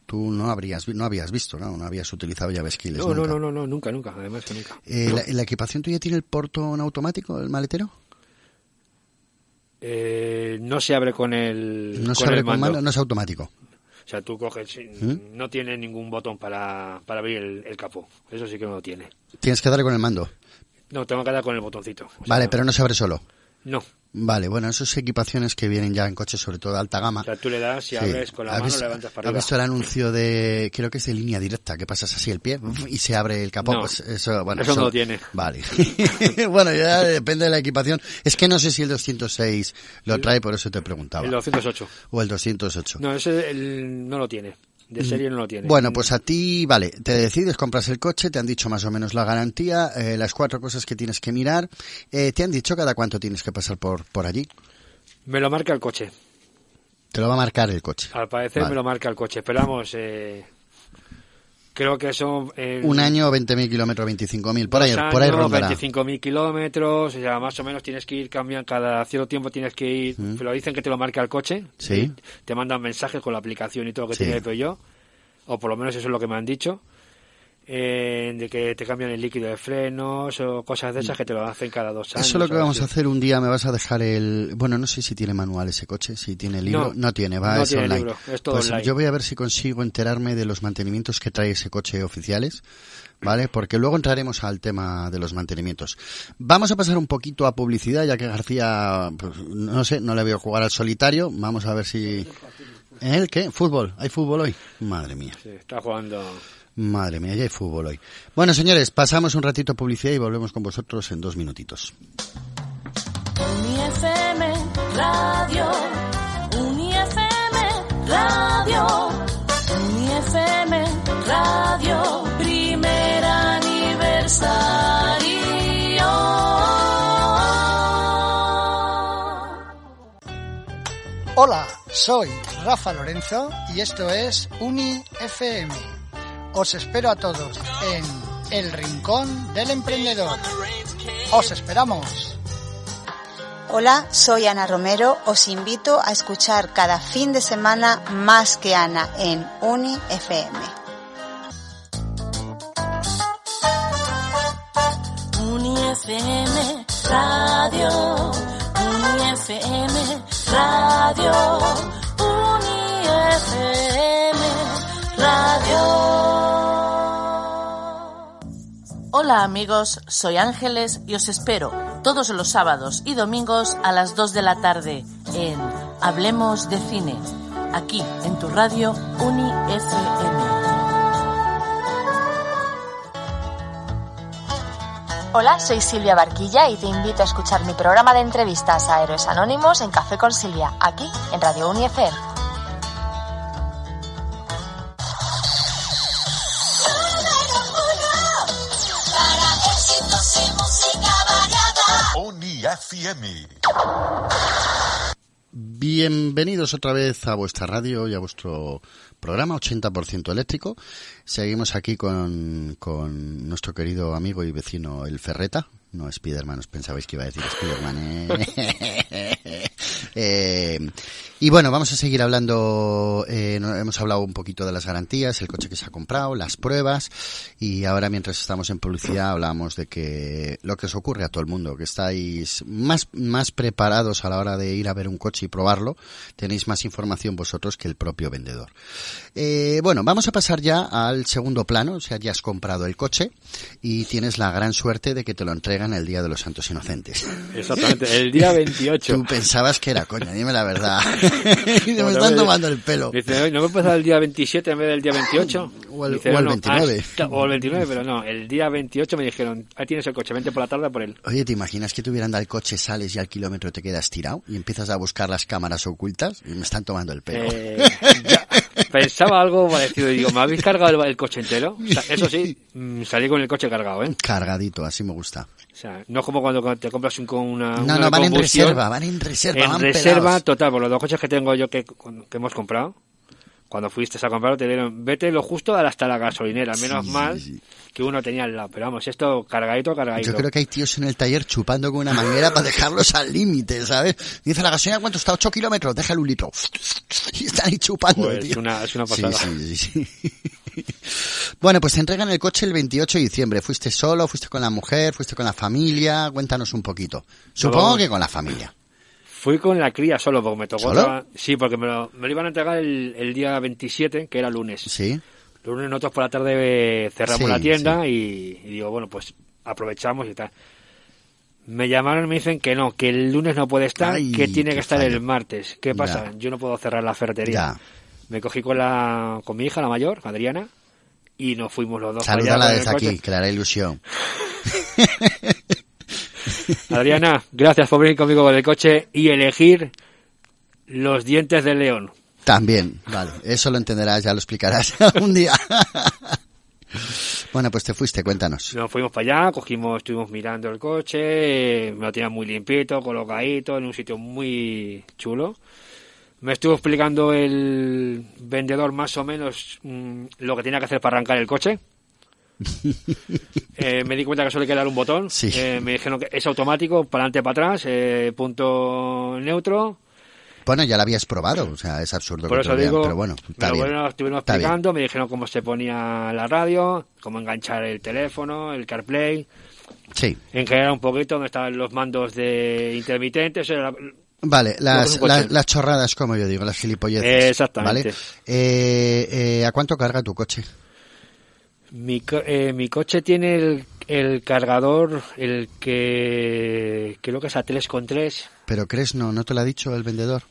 Tú no habrías no habías visto, ¿no? No habías utilizado llaves keyless No, nunca. no, no, no, nunca, nunca, además que nunca. Eh, la, la equipación tuya tiene el portón automático, el maletero? Eh, no se abre con el, No se con abre el con mando. mano, no es automático. O sea, tú coges, ¿Mm? no tiene ningún botón para, para abrir el, el capó. Eso sí que no lo tiene. Tienes que darle con el mando. No, tengo que dar con el botoncito. Sea, Vale, pero no se abre solo. No. Vale, bueno, esas equipaciones que vienen ya en coches, sobre todo de alta gama. O sea, tú le das, Sí. abres con la ¿Has mano, visto- levantas para ¿Has arriba. visto el anuncio de, creo que es de línea directa, que pasas así el pie y se abre el capó? No. Pues eso, bueno, Eso no lo tiene. Vale. *laughs* bueno, ya depende de la equipación. Es que no sé si el 206 lo trae, por eso te preguntaba. El 208. O el 208. No, ese el- no lo tiene. De serie no lo tiene. Bueno, pues a ti, vale, te decides, compras el coche, te han dicho más o menos la garantía, eh, las cuatro cosas que tienes que mirar, eh, te han dicho cada cuánto tienes que pasar por, por allí. Me lo marca el coche. Te lo va a marcar el coche. Al parecer Vale. me lo marca el coche. Pero vamos, eh, creo que son... eh, Un año, 20.000 kilómetros, 25.000, por ahí, dos por ahí años, rondará. 25.000 kilómetros, o sea, más o menos tienes que ir cambiando, cada cierto tiempo tienes que ir, pero dicen que te lo marca el coche, Sí. te mandan mensajes con la aplicación y todo lo que Sí. tiene Peugeot, o por lo menos eso es lo que me han dicho, eh, de que te cambian el líquido de frenos o cosas de esas que te lo hacen cada dos años. Eso es lo que vamos así. a hacer un día, me vas a dejar el... Bueno, no sé si tiene manual ese coche, si tiene libro. No, tiene, va, no es tiene online. libro, es todo pues online. yo voy a ver si consigo enterarme de los mantenimientos que trae ese coche oficiales, ¿vale? Porque luego entraremos al tema de los mantenimientos. Vamos a pasar un poquito a publicidad, ya que García, pues, no sé, no le veo jugar al solitario. Vamos a ver si... ¿El qué? ¿Fútbol? ¿Hay fútbol hoy? Madre mía. Sí, está jugando... Madre mía, ya hay fútbol hoy. Bueno, señores, pasamos un ratito a publicidad y volvemos con vosotros en dos minutitos. UniFM Radio, UniFM Radio, UniFM Radio, primer aniversario. Hola, soy Rafa Lorenzo y esto es Uni FM. Os espero a todos en El Rincón del Emprendedor. Os esperamos. Hola, soy Ana Romero. Os invito a escuchar cada fin de semana Más que Ana en Uni FM. UniFM Radio, UniFM Radio, UniFM Radio. Hola amigos, soy Ángeles y os espero todos los sábados y domingos a las 2 de la tarde en Hablemos de Cine, aquí en tu radio Uni FM. Hola, soy Silvia Barquilla y te invito a escuchar mi programa de entrevistas a héroes anónimos en Café con Silvia, aquí en Radio Uni Bienvenidos otra vez a vuestra radio y a vuestro programa 80% eléctrico. Seguimos aquí con, con nuestro querido amigo y vecino el Ferreta. No Spiderman, os pensabais que iba a decir Spiderman. ¿eh? *laughs* Eh, y bueno, vamos a seguir hablando. eh, hemos hablado un poquito de las garantías, el coche que se ha comprado, las pruebas. Y ahora, mientras estamos en publicidad, hablamos de que lo que os ocurre a todo el mundo, que estáis más, más preparados a la hora de ir a ver un coche y probarlo. Tenéis más información vosotros que el propio vendedor. Eh, bueno, vamos a pasar ya al segundo plano. O sea, ya has comprado el coche y tienes la gran suerte de que te lo entregan el Día de los Santos Inocentes. Exactamente, el día 28. Tú pensabas que era coña, dime la verdad. *laughs* *laughs* y me están tomando el pelo. Dice, "Oye, ¿no me puedes dar el día 27 en vez del día 28? *laughs* O el- Dice, o el "No, 29". hasta- o el 29, pero no, el día 28 me dijeron, ahí tienes el coche, vente por la tarde por él. Oye, ¿te imaginas que te hubieran dado el coche, sales y al kilómetro te quedas tirado y empiezas a buscar las cámaras ocultas y me están tomando el pelo? Eh, ya, pensaba algo parecido, digo, ¿me habéis cargado el, el coche entero? O sea, eso sí, *laughs* mm, salí con el coche cargado, ¿eh? Cargadito, así me gusta. O sea, no es como cuando te compras un, con una... No, una no, van en reserva, van en reserva, En van reserva pelados. total, por los dos coches que tengo yo que, que hemos comprado. Cuando fuiste a comprarlo te dieron, vete lo justo hasta la gasolinera, menos Sí, mal sí. que uno tenía al lado. Pero vamos, esto cargadito, cargadito. Yo creo que hay tíos en el taller chupando con una manguera para dejarlos al límite, ¿sabes? Dice la gasolina, ¿cuánto está? 8 kilómetros, déjale un litro. *laughs* Y están ahí chupando, Pues, tío. una- es una pasada. sí, sí, sí. *laughs* Bueno, pues te entregan el coche el 28 de diciembre. ¿Fuiste solo? ¿Fuiste con la mujer? ¿Fuiste con la familia? Cuéntanos un poquito. Supongo No. que con la familia. Fui con la cría solo porque me tocó... ¿Solo? otra- Sí, porque me lo, me lo iban a entregar el, el día 27, que era lunes. Sí. Lunes nosotros por la tarde cerramos Sí, la tienda y, y digo, bueno, pues aprovechamos y tal. Me llamaron y me dicen que no, que el lunes no puede estar, Ay, que tiene que estar fallo. el martes. ¿Qué pasa? Ya. Yo no puedo cerrar la ferretería. Ya. Me cogí con la con mi hija, la mayor, Adriana, y nos fuimos los dos. Salúdala desde aquí, que hará ilusión. *laughs* Adriana, gracias por venir conmigo con el coche y elegir los dientes del león. También, vale. Eso lo entenderás, ya lo explicarás *laughs* un día. bueno, pues te fuiste, cuéntanos. Nos fuimos para allá, cogimos, estuvimos mirando el coche, me lo tenían muy limpito, colocadito, en un sitio muy chulo. Me estuvo explicando el vendedor más o menos mm, lo que tenía que hacer para arrancar el coche. *laughs* Eh, me di cuenta que solo hay que dar un botón. Sí. Eh, me dijeron que es automático, para adelante, para atrás, eh, punto neutro. Bueno, ya lo habías probado, o sea, es absurdo Por que te eso lo digo, pero bueno, me está lo bien. estuvieron explicando, me dijeron cómo se ponía la radio, cómo enganchar el teléfono, el CarPlay. Sí. En general un poquito donde estaban los mandos de intermitentes. era- Vale, las, las, las chorradas, como yo digo, las gilipolleces. Eh, exactamente. ¿vale? Eh, eh, ¿A cuánto carga tu coche? Mi, eh, mi coche tiene el, el cargador, el que creo que es a 3,3. ¿Pero crees no? ¿No te lo ha dicho el vendedor?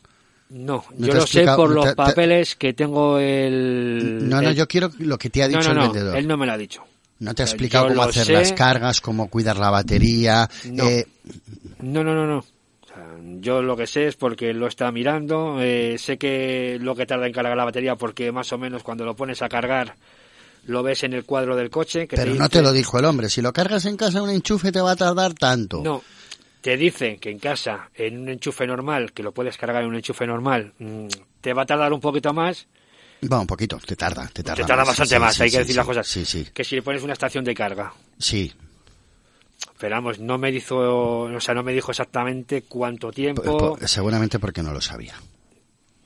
No, No yo lo sé por los te- te- papeles que tengo el... No, no, el- yo quiero lo que te ha dicho no, el no, vendedor. él no me lo ha dicho. No te ha explicado yo cómo hacer sé. las cargas, cómo cuidar la batería. No. eh, No, no, no, no. Yo lo que sé es porque lo está mirando, eh, sé que lo que tarda en cargar la batería porque más o menos cuando lo pones a cargar lo ves en el cuadro del coche. Que pero no dice- te lo dijo el hombre. Si lo cargas en casa un enchufe te va a tardar tanto. No, te dicen que en casa, en un enchufe normal, que lo puedes cargar en un enchufe normal, mm, te va a tardar un poquito más, Va, un poquito, te tarda, te tarda. te tarda más. bastante Sí, más, sí, hay que decir las cosas, Sí, sí, que si le pones una estación de carga. sí. Pero vamos, no me dijo, o sea, no me dijo exactamente cuánto tiempo. Po- po- seguramente porque no lo sabía.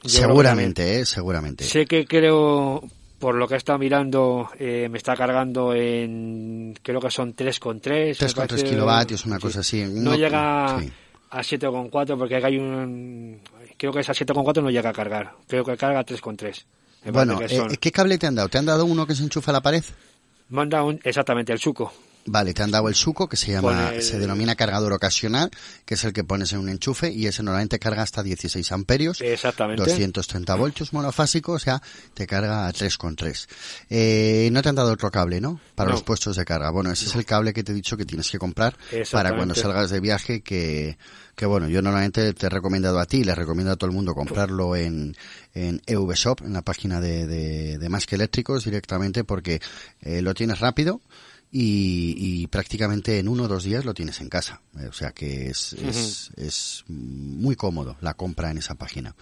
Yo Seguramente, eh, seguramente. Sé que creo, por lo que he estado mirando, eh, me está cargando en, creo que son 3,3. 3,3 me parece. kilovatios, una cosa así. No, No- llega sí. a 7,4 porque hay un, creo que es a 7,4 no llega a cargar. Creo que carga a 3,3. Me Bueno, que son. eh, ¿qué cable te han dado? ¿Te han dado uno que se enchufa a la pared? Manda un, exactamente el suco. Vale, te han dado el suco que se llama, el- se denomina cargador ocasional, que es el que pones en un enchufe y ese normalmente carga hasta 16 amperios. Exactamente. 230 voltios monofásico, o sea, te carga a 3,3. Eh, no te han dado otro cable, ¿no? Para No. los puestos de carga. Bueno, ese es el cable que te he dicho que tienes que comprar para cuando salgas de viaje, que, que bueno, yo normalmente te he recomendado a ti, le recomiendo a todo el mundo comprarlo en, en EVShop, en la página de, de, de Más que Eléctricos directamente, porque eh, lo tienes rápido. Y, y prácticamente en uno o dos días lo tienes en casa. Eh, O sea que es, es, es muy cómodo la compra en esa página.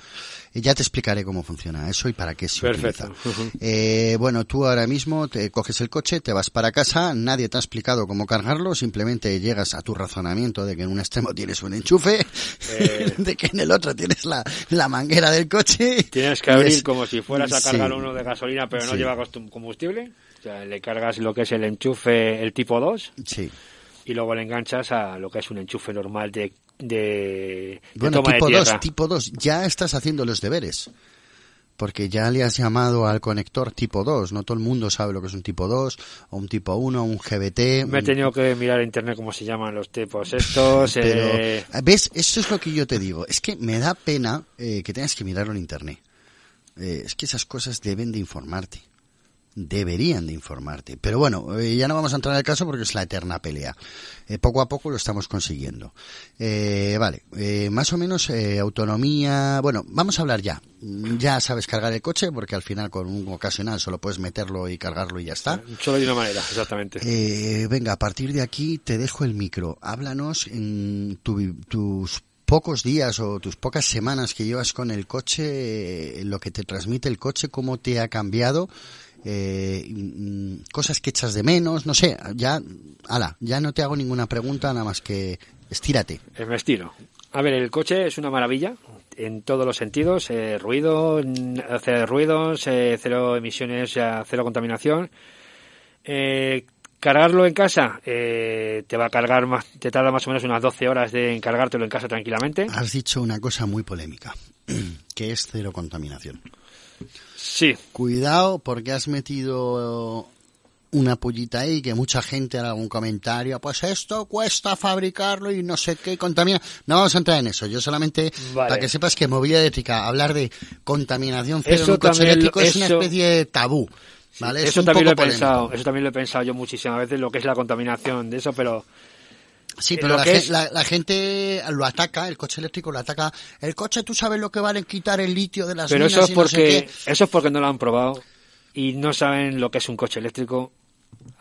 Eh, ya te explicaré cómo funciona eso y para qué se Perfecto. utiliza. Eh, bueno, tú ahora mismo te coges el coche, te vas para casa, nadie te ha explicado cómo cargarlo, simplemente llegas a tu razonamiento de que en un extremo tienes un enchufe, Eh. *laughs* de que en el otro tienes la, la manguera del coche. Tienes que abrir es- como si fueras a sí. cargar uno de gasolina, pero no Sí. lleva combustible. O sea, le cargas lo que es el enchufe, el tipo 2, Sí. y luego le enganchas a lo que es un enchufe normal de, de, de Bueno, toma tipo de 2, tierra. tipo 2, ya estás haciendo los deberes. Porque ya le has llamado al conector tipo 2, no todo el mundo sabe lo que es un tipo 2, o un tipo 1, un GBT. Me he tenido que mirar en internet cómo se llaman los tipos estos. *laughs* Pero, eh, ¿ves? Eso es lo que yo te digo. Es que me da pena eh, que tengas que mirarlo en internet. Eh, es que esas cosas deben de informarte. Deberían de informarte. Pero bueno, eh, ya no vamos a entrar en el caso porque es la eterna pelea. Eh, poco a poco lo estamos consiguiendo. Eh, vale, eh, más o menos eh, autonomía. Bueno, vamos a hablar ya. Ya sabes cargar el coche porque al final con un ocasional solo puedes meterlo y cargarlo y ya está. solo de una manera, exactamente. Eh, venga, a partir de aquí te dejo el micro. Háblanos en tu- tus pocos días o tus pocas semanas que llevas con el coche, lo que te transmite el coche, cómo te ha cambiado, eh, mm, cosas que echas de menos, no sé, ya, ala, ya no te hago ninguna pregunta, nada más que estírate. Es mi estilo. A ver, el coche es una maravilla en todos los sentidos. eh, ruido, cero ruidos, eh, cero emisiones, ya, cero contaminación. Eh, cargarlo en casa eh, te va a cargar más, te tarda más o menos unas 12 horas de encargártelo en casa tranquilamente. Has dicho una cosa muy polémica, *clears throat* que es cero contaminación. Sí, Cuidado porque has metido una pullita ahí que mucha gente hará algún comentario, pues esto cuesta fabricarlo y no sé qué contamina. No vamos a entrar en eso. Yo solamente Vale. para que sepas que movilidad eléctrica, hablar de contaminación cero Eso en un coche eléctrico es una eso- especie de tabú. ¿Vale? es eso un también lo he polémico. pensado, eso también lo he pensado yo muchísimas veces lo que es la contaminación de eso, pero Sí, Eh, pero la, es- la- la gente lo ataca, el coche eléctrico lo ataca. El coche, tú sabes lo que vale quitar el litio de las pero minas eso es y no sé porque eso es porque no lo han probado y no saben lo que es un coche eléctrico.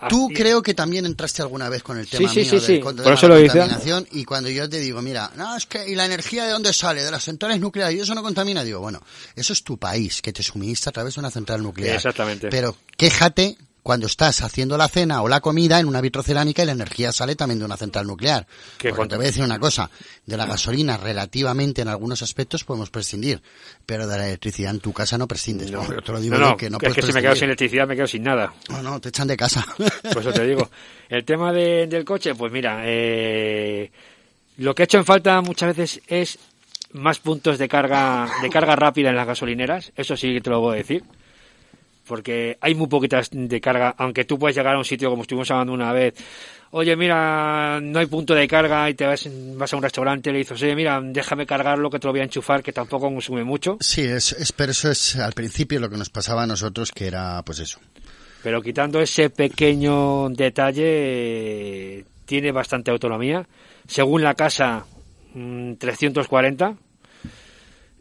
Tú Así- creo que también entraste alguna vez con el tema sí, mío sí, del de la lo contaminación y cuando yo te digo, mira, no, es que, ¿y la energía de dónde sale? De las centrales nucleares y eso no contamina. Digo, bueno, eso es tu país que te suministra a través de una central nuclear. Exactamente. Pero quéjate cuando estás haciendo la cena o la comida en una vitrocerámica y la energía sale también de una central nuclear. Que Porque con- te voy a decir una cosa, de la gasolina relativamente en algunos aspectos podemos prescindir, pero de la electricidad en tu casa no prescindes. No, Yo te lo digo no, no, que no es puedes que si me quedo sin electricidad me quedo sin nada. No, no, te echan de casa. *laughs* Por eso te digo. *laughs* El tema de- del coche, pues mira, eh, lo que he hecho en falta muchas veces es más puntos de carga, de carga rápida en las gasolineras. Eso sí que te lo puedo decir. Porque hay muy poquitas de carga, aunque tú puedes llegar a un sitio como estuvimos hablando una vez. Oye, mira, no hay punto de carga y te vas, vas a un restaurante y le dices, oye, mira, déjame cargarlo que te lo voy a enchufar, que tampoco consume mucho. Sí, es, es, pero eso es al principio lo que nos pasaba a nosotros, que era pues eso. Pero quitando ese pequeño detalle, tiene bastante autonomía. Según la casa, mm, 340.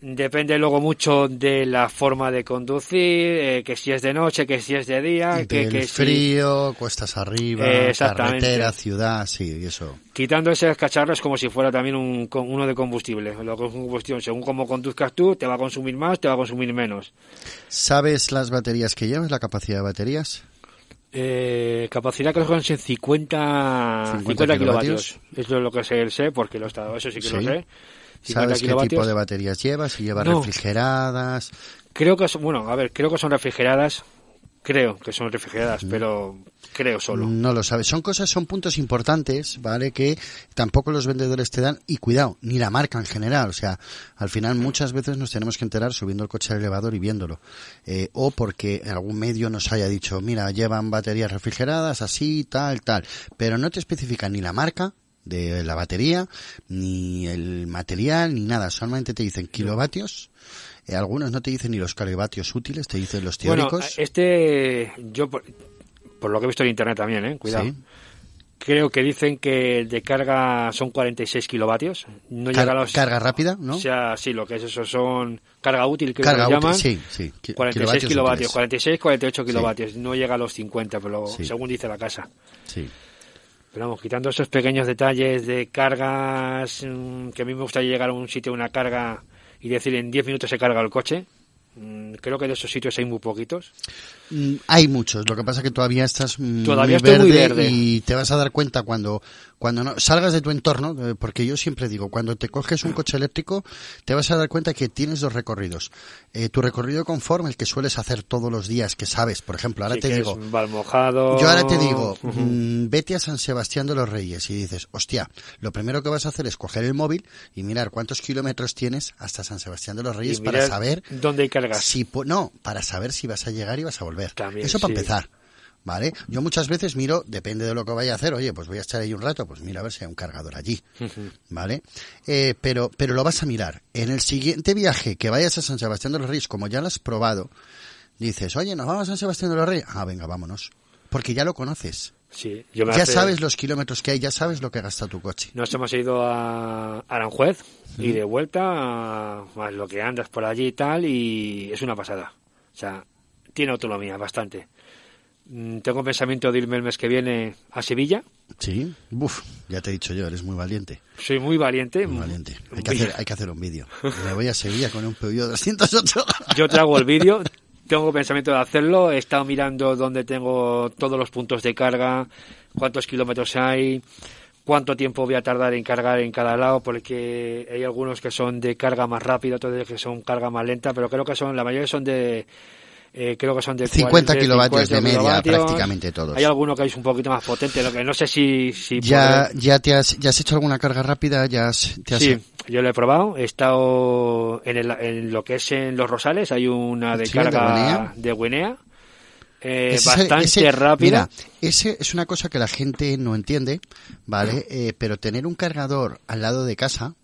Depende luego mucho de la forma de conducir, eh, que si es de noche, que si es de día, que, Del que si- frío, cuestas arriba, Eh, carretera, ciudad, sí, y eso. Quitando ese cacharro es como si fuera también un, uno de combustible. Lo que es un combustión, según cómo conduzcas tú, te va a consumir más, te va a consumir menos. ¿Sabes las baterías que llevas, la capacidad de baterías? Eh, capacidad que en 50, 50 50 kilovatios. kilovatios. Eso es lo que sé, sé porque lo he estado, eso sí que lo sé. 50 ¿Sabes qué tipo de baterías llevas? Si llevas No. refrigeradas. Creo que son, bueno, a ver, creo que son refrigeradas. creo que son refrigeradas, pero creo solo. No lo sabes. Son cosas, son puntos importantes, ¿vale? Que tampoco los vendedores te dan. Y cuidado, ni la marca en general. O sea, al final muchas veces nos tenemos que enterar subiendo el coche al elevador y viéndolo. Eh, o porque algún medio nos haya dicho, mira, llevan baterías refrigeradas, así, tal, tal. Pero no te especifican ni la marca, de la batería, ni el material, ni nada. Solamente te dicen kilovatios. Eh, algunos no te dicen ni los kilovatios útiles, te dicen los Bueno, teóricos. este, yo por, por lo que he visto en internet también, eh, cuidado. Sí. Creo que dicen que de carga son 46 kilovatios. No Car- llega a los. carga rápida, ¿no? O sea, sí, lo que es eso son carga útil, que Carga lo útil, llaman. sí, sí. Ki- 46 kilovatios kilovatios, útiles. 46, 48 kilovatios. No llega a los 50, pero Sí. según dice la casa. Sí. Pero vamos, quitando esos pequeños detalles de cargas, mm, que a mí me gustaría llegar a un sitio, una carga, y decir en 10 minutos se carga el coche. mm, Creo que de esos sitios hay muy poquitos. Mm, Hay muchos, lo que pasa que todavía estás Todavía muy, estoy muy verde verde. y te vas a dar cuenta cuando cuando no salgas de tu entorno, eh, porque yo siempre digo, cuando te coges un coche eléctrico, te vas a dar cuenta que tienes dos recorridos. Eh, tu recorrido de confort, el que sueles hacer todos los días, que sabes, por ejemplo, ahora Sí, te digo, es Valmojado. Yo ahora te digo, mm, vete a San Sebastián de los Reyes y dices, hostia, lo primero que vas a hacer es coger el móvil y mirar cuántos kilómetros tienes hasta San Sebastián de los Reyes para saber dónde hay cargas. si no, para saber si vas a llegar y vas a volver. También, Eso para sí. empezar. ¿Vale? Yo muchas veces miro, depende de lo que vaya a hacer, oye, pues voy a estar ahí un rato, pues mira a ver si hay un cargador allí. ¿Vale? Eh, pero, pero lo vas a mirar. En el siguiente viaje que vayas a San Sebastián de los Reyes, como ya lo has probado, dices, oye, nos vamos a San Sebastián de los Reyes. Ah, venga, vámonos. Porque ya lo conoces. Sí, yo me Ya hace- sabes los kilómetros que hay, ya sabes lo que gasta tu coche. Nos hemos ido a Aranjuez y de vuelta a, a lo que andas por allí y tal y es una pasada. O sea, tiene autonomía bastante. Mm, Tengo pensamiento de irme el mes que viene a Sevilla. Sí, Uf, ya te he dicho yo, eres muy valiente. Soy muy valiente. Muy valiente. Hay que hacer, hay que hacer un vídeo. Me voy a Sevilla con un Peugeot 208. Yo te hago el *laughs* vídeo. Tengo pensamiento de hacerlo. He estado mirando dónde tengo todos los puntos de carga, cuántos kilómetros hay, cuánto tiempo voy a tardar en cargar en cada lado, porque hay algunos que son de carga más rápida, otros que son carga más lenta, pero creo que son, la mayoría son de, eh, creo que son de 50 40, kilovatios de 50 media, kilovatios. prácticamente todos. Hay alguno que es un poquito más potente, lo que no sé si, si ¿Ya, podré- ya, te has, ¿Ya has hecho alguna carga rápida? ¿Ya has, te has- Sí, yo lo he probado. He estado en, el- en lo que es en Los Rosales. Hay una de Sí, de carga de Guinea. eh, Ese- bastante ese- rápida. Mira, ese es una cosa que la gente no entiende, ¿vale? Eh, pero tener un cargador al lado de casa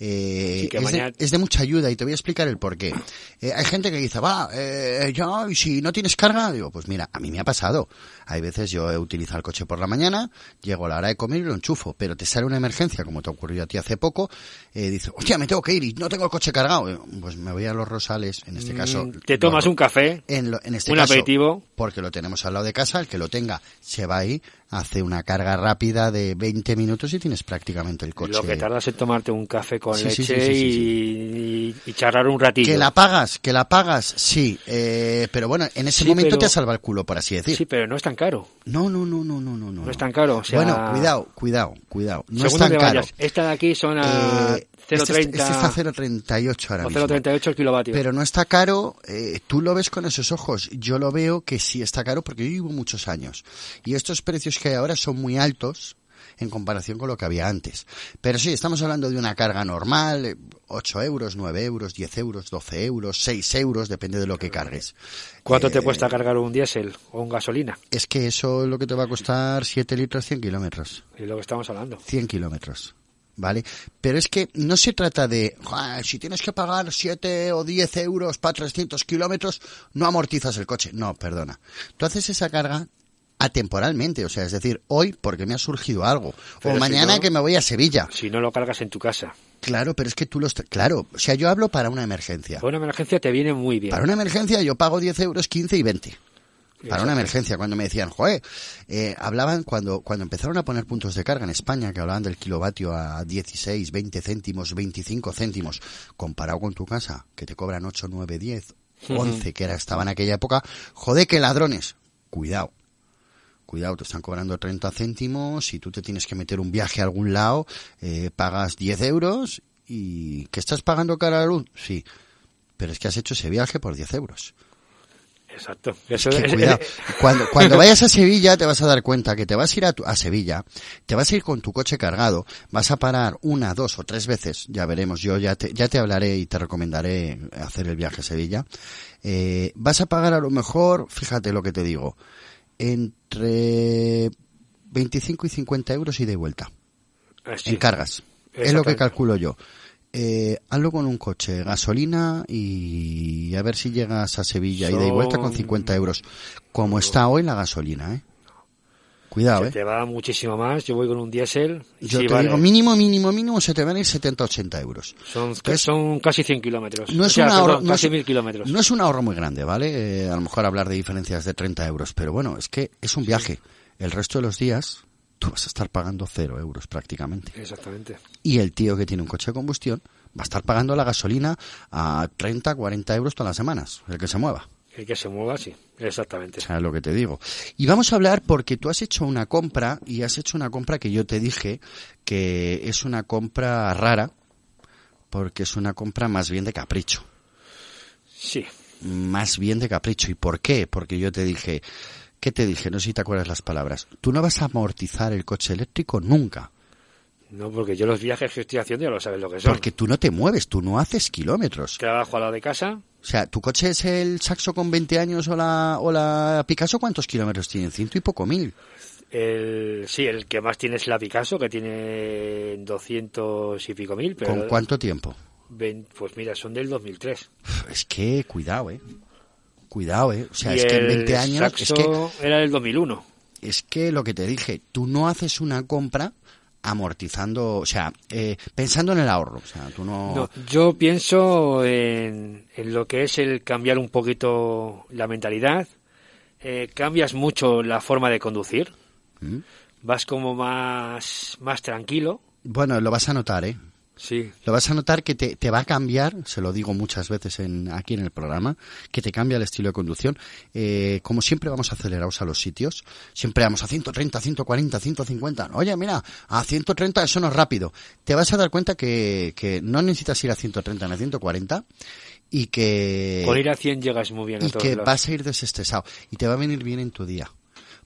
eh, es, mañana- de, es de mucha ayuda y te voy a explicar el por qué. Eh, hay gente que dice, va, eh, ya, y si no tienes carga, digo, pues mira, a mí me ha pasado. Hay veces yo he utilizado el coche por la mañana, llego a la hora de comer y lo enchufo, pero te sale una emergencia, como te ocurrió a ti hace poco, eh, dices, hostia, me tengo que ir y no tengo el coche cargado. Eh, Pues me voy a los Rosales, en este caso. Mm, Te tomas un café, en, lo- en este un caso, aperitivo. porque lo tenemos al lado de casa, el que lo tenga se va ahí, hace una carga rápida de 20 minutos y tienes prácticamente el coche. Lo que tardas en tomarte un café con Sí, leche sí, sí, sí, y, y- charlar un ratillo. Que la pagas, que la pagas, sí, eh, pero bueno, en ese momento pero- te salva el culo, por así decir. Sí, pero no es tan caro. No, no, no, no, no, no, no. Es tan caro. O sea, Bueno, cuidado, cuidado, cuidado. No según es tan donde caro. vayas. Esta de aquí son a Eh, 0,30 este está a 0,38 ahora o mismo. 0,38 el kilovatio. Pero no está caro, eh, tú lo ves con esos ojos. Yo lo veo que sí está caro porque yo llevo muchos años. Y estos precios que hay ahora son muy altos en comparación con lo que había antes. Pero sí, estamos hablando de una carga normal, eh, 8 euros, 9 euros, 10 euros, 12 euros, 6 euros, depende de lo que cargues. ¿Cuánto te Eh, cuesta cargar un diésel o un gasolina? Es que eso es lo que te va a costar 7 litros, 100 kilómetros. Es lo que estamos hablando. 100 kilómetros. ¿Vale? Pero es que no se trata de, "Joder, si tienes que pagar 7 o 10 euros para 300 kilómetros, no amortizas el coche. No, perdona. Tú haces esa carga atemporalmente, o sea, es decir, hoy porque me ha surgido algo, Pero o si mañana no- que me voy a Sevilla. Si no lo cargas en tu casa. Claro, pero es que tú lo estás, claro, o sea, yo hablo para una emergencia. Para una emergencia te viene muy bien. Para una emergencia yo pago 10 euros, 15 y 20. Para una emergencia, cuando me decían, joder, eh, hablaban cuando, cuando empezaron a poner puntos de carga en España, que hablaban del kilovatio a 16, 20 céntimos, 25 céntimos, comparado con tu casa, que te cobran 8, 9, 10, 11, que era, estaba en aquella época, joder, que ladrones. Cuidado. Cuidado, te están cobrando 30 céntimos y tú te tienes que meter un viaje a algún lado, eh, pagas 10 euros y ¿que estás pagando cara a la luz? Sí, pero es que has hecho ese viaje por 10 euros. Exacto. Eso Que es- cuidado. Cuando, cuando vayas a Sevilla te vas a dar cuenta que te vas a ir a, tu- a Sevilla, te vas a ir con tu coche cargado, vas a parar una, dos o tres veces, ya veremos, yo ya te, ya te hablaré y te recomendaré hacer el viaje a Sevilla. Eh, vas a pagar a lo mejor, fíjate lo que te digo, entre 25 y 50 euros ida y vuelta Ah, en cargas. Es lo que calculo yo. Eh, hazlo con un coche, gasolina y a ver si llegas a Sevilla ida y vuelta con Son- 50 euros. Como está hoy la gasolina, ¿eh? Cuidado, Se ¿eh? te va muchísimo más. Yo voy con un diésel. Yo sí, te vale. digo, mínimo, mínimo, mínimo se te van a ir 70, 80 euros. Son, Entonces, son casi 100 kilómetros. No es O sea, un ahorro, perdón, no casi es- 1000 kilómetros. No es un ahorro muy grande, ¿vale? Eh, a lo mejor hablar de diferencias de 30 euros, pero bueno, es que es un viaje. El resto de los días tú vas a estar pagando cero euros prácticamente. Exactamente. Y el tío que tiene un coche de combustión va a estar pagando la gasolina a 30, 40 euros todas las semanas, el que se mueva. El que se mueva, sí. Exactamente. O sea, lo que te digo. Y vamos a hablar porque tú has hecho una compra y has hecho una compra que yo te dije que es una compra rara porque es una compra más bien de capricho. Sí. Más bien de capricho. ¿Y por qué? Porque yo te dije, ¿qué te dije? No sé si te acuerdas las palabras. Tú no vas a amortizar el coche eléctrico nunca. No, porque yo los viajes que estoy haciendo ya lo sabes lo que son. Porque tú no te mueves, tú no haces kilómetros. Trabajo al lado de casa. O sea, ¿tu coche es el Saxo con 20 años o la, o la Picasso? ¿Cuántos kilómetros tienen? Ciento y poco mil. El, sí, el que más tiene es la Picasso, que tiene 200 y pico mil. Pero ¿Con cuánto tiempo? pues mira, son del 2003. Es que, cuidado, eh. Cuidado, eh. O sea, y es que en el 20 años, es que, era del 2001. es que lo que te dije, tú no haces una compra amortizando, o sea, eh, pensando en el ahorro. O sea, tú no... No, yo pienso en, en lo que es el cambiar un poquito la mentalidad. Eh, cambias mucho la forma de conducir. ¿Mm? Vas como más, más tranquilo. Bueno, lo vas a notar, eh. Sí. Lo vas a notar que te, te va a cambiar, se lo digo muchas veces en, aquí en el programa, que te cambia el estilo de conducción. Eh, como siempre vamos acelerados a los sitios, siempre vamos a 130, 140, 150. Oye, mira, a 130 eso no es rápido. Te vas a dar cuenta que, que no necesitas ir a 130 ni a 140 y que, Con ir a 100 llegas muy bien a y todos que lados. vas a ir desestresado y te va a venir bien en tu día.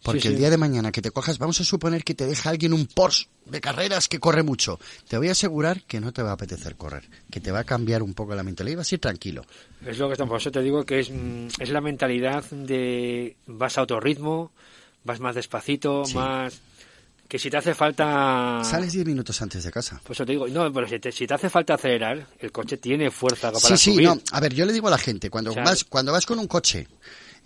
Porque Sí, el día de mañana que te cojas, vamos a suponer que te deja alguien un Porsche de carreras que corre mucho. Te voy a asegurar que no te va a apetecer correr, que te va a cambiar un poco la mentalidad y vas a ir tranquilo. Es lo que estamos. Eso te digo que es, mm, es la mentalidad de vas a otro ritmo, vas más despacito, Sí. más. Que si te hace falta. Sales 10 minutos antes de casa. Pues eso te digo, no, pero si te, si te hace falta acelerar, el coche tiene fuerza para Sí, sí, subir. no. A ver, yo le digo a la gente, cuando O sea, vas, cuando vas con un coche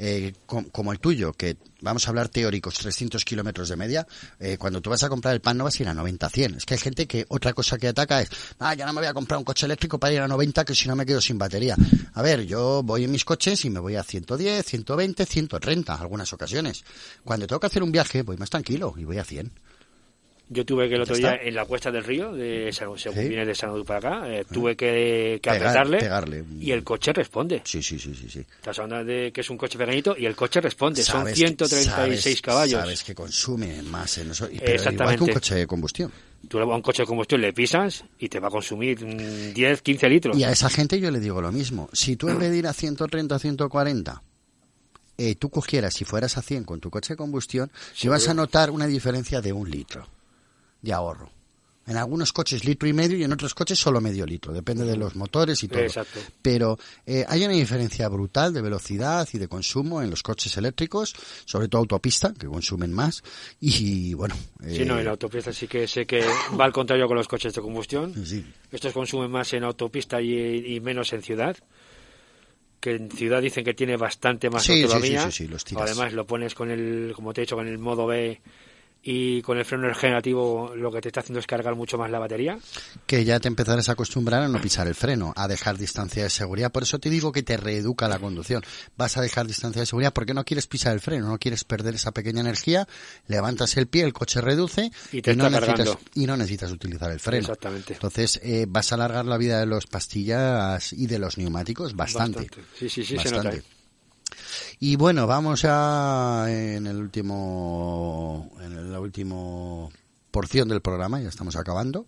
eh, com- como el tuyo, que vamos a hablar teóricos, 300 kilómetros de media, eh, cuando tú vas a comprar el pan no vas a ir a 90, 100. Es que hay gente que otra cosa que ataca es, ah, ya no me voy a comprar un coche eléctrico para ir a 90 que si no me quedo sin batería. A ver, yo voy en mis coches y me voy a 110, 120, 130, algunas ocasiones. Cuando tengo que hacer un viaje voy más tranquilo y voy a 100. Yo tuve que el otro día en la cuesta del río, de San, según Sí. de San para acá, eh, tuve que, que Pegar- apretarle pegarle. y el coche responde. Sí, sí, sí, sí, sí. Estás hablando de que es un coche pequeñito y el coche responde. Son Sabes que- 136 sabes- caballos. Sabes que consume más en eso, pero igual que un Exactamente. coche de combustión. Tú a un coche de combustión le pisas y te va a consumir mm, 10, 15 litros. Y a esa gente yo le digo lo mismo. Si tú en vez de ir a 130, 140, eh, tú cogieras, si fueras a 100 con tu coche de combustión, si vas a notar una diferencia de un litro de ahorro. En algunos coches litro y medio y en otros coches solo medio litro, depende de los motores y todo. Exacto. Pero eh, hay una diferencia brutal de velocidad y de consumo en los coches eléctricos, sobre todo autopista, que consumen más. Y bueno, Sí, no, en eh, la autopista sí que sé que va al contrario con los coches de combustión. sí. Estos consumen más en autopista y, y menos en ciudad. Que en ciudad dicen que tiene bastante más Sí, sí, autonomía. sí, sí, sí, los tiras. Además lo pones con el, como te he dicho, con el modo B y con el freno regenerativo lo que te está haciendo es cargar mucho más la batería. que ya te empezarás a acostumbrar a no pisar el freno, a dejar distancia de seguridad. Por eso te digo que te reeduca la conducción. Vas a dejar distancia de seguridad porque no quieres pisar el freno, no quieres perder esa pequeña energía. Levantas el pie, el coche reduce Y te no, está necesitas, y no necesitas utilizar el freno. Exactamente. Entonces eh, vas a alargar la vida de las pastillas y de los neumáticos bastante. Bastante. Sí, sí, sí, se Bastante. nota. ¿eh? Y bueno, vamos a en el último, en la última porción del programa, ya estamos acabando.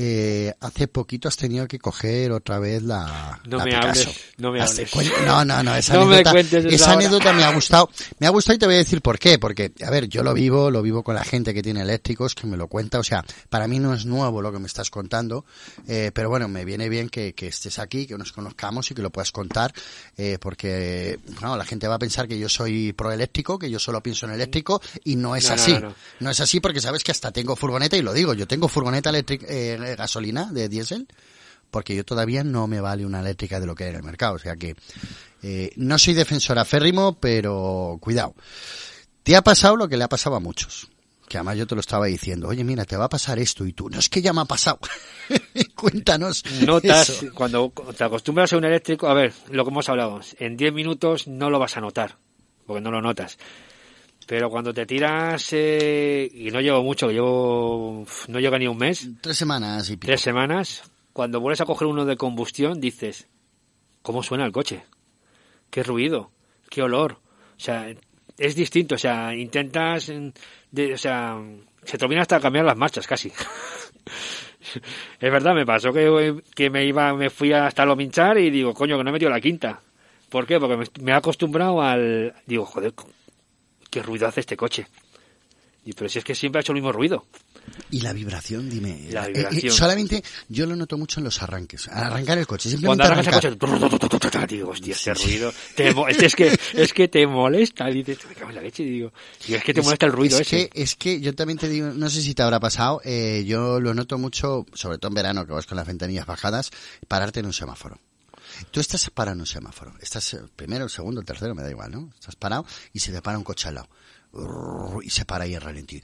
Eh, hace poquito has tenido que coger otra vez la, No la me Picasso. hables, no me hables. No, no, no, esa *laughs* No me anécdota, esa anécdota me ha gustado. Me ha gustado y te voy a decir por qué. Porque, a ver, yo lo vivo, lo vivo con la gente que tiene eléctricos, que me lo cuenta. O sea, para mí no es nuevo lo que me estás contando. eh, pero bueno, me viene bien que, que estés aquí, que nos conozcamos y que lo puedas contar. eh, porque, bueno, la gente va a pensar que yo soy proeléctrico, que yo solo pienso en eléctrico y no es No, no, así. no, no. No es así porque sabes que hasta tengo furgoneta y lo digo, yo tengo furgoneta eléctrica, gasolina de diésel porque yo todavía no me vale una eléctrica de lo que hay en el mercado. O sea que eh, no soy defensor aférrimo, pero cuidado. Te ha pasado lo que le ha pasado a muchos. Que además yo te lo estaba diciendo. Oye, mira, te va a pasar esto y tú. No es que ya me ha pasado. *laughs* Cuéntanos. Notas, eso. cuando te acostumbras a un eléctrico, a ver, lo que hemos hablado, en 10 minutos no lo vas a notar, porque no lo notas. Pero cuando te tiras, eh, y no llevo mucho, llevo, no llega ni un mes, Tres semanas y pico. tres semanas, cuando vuelves a coger uno de combustión, dices, ¿cómo suena el coche? ¿Qué ruido? ¿Qué olor? O sea, es distinto, o sea, intentas, mm, de- o sea, se te olvida hasta cambiar las marchas casi. *laughs* es verdad, me pasó que, que me iba, me fui hasta lo minchar y digo, coño, que no he metido la quinta. ¿Por qué? Porque me, me he acostumbrado al, digo, joder, qué ruido hace este coche. Y pero si es que siempre ha hecho el mismo ruido. Y la vibración, dime. La Eh, eh, vibración. solamente yo lo noto mucho en los arranques. Al arrancar el coche. Cuando Simplemente arrancas el arrancar. coche, digo, hostia, ese ruido, te es, que, es que te molesta, dices, me cago en la leche, y digo, y es que te molesta el ruido es ese. Que, es que yo también te digo, no sé si te habrá pasado, eh, yo lo noto mucho, sobre todo en verano, que vas con las ventanillas bajadas, pararte en un semáforo. Tú estás parado en un semáforo. Estás eh, primero, el segundo, el tercero, me da igual, ¿no? Estás parado y se te para un coche al lado. Y se para ahí en ralentí.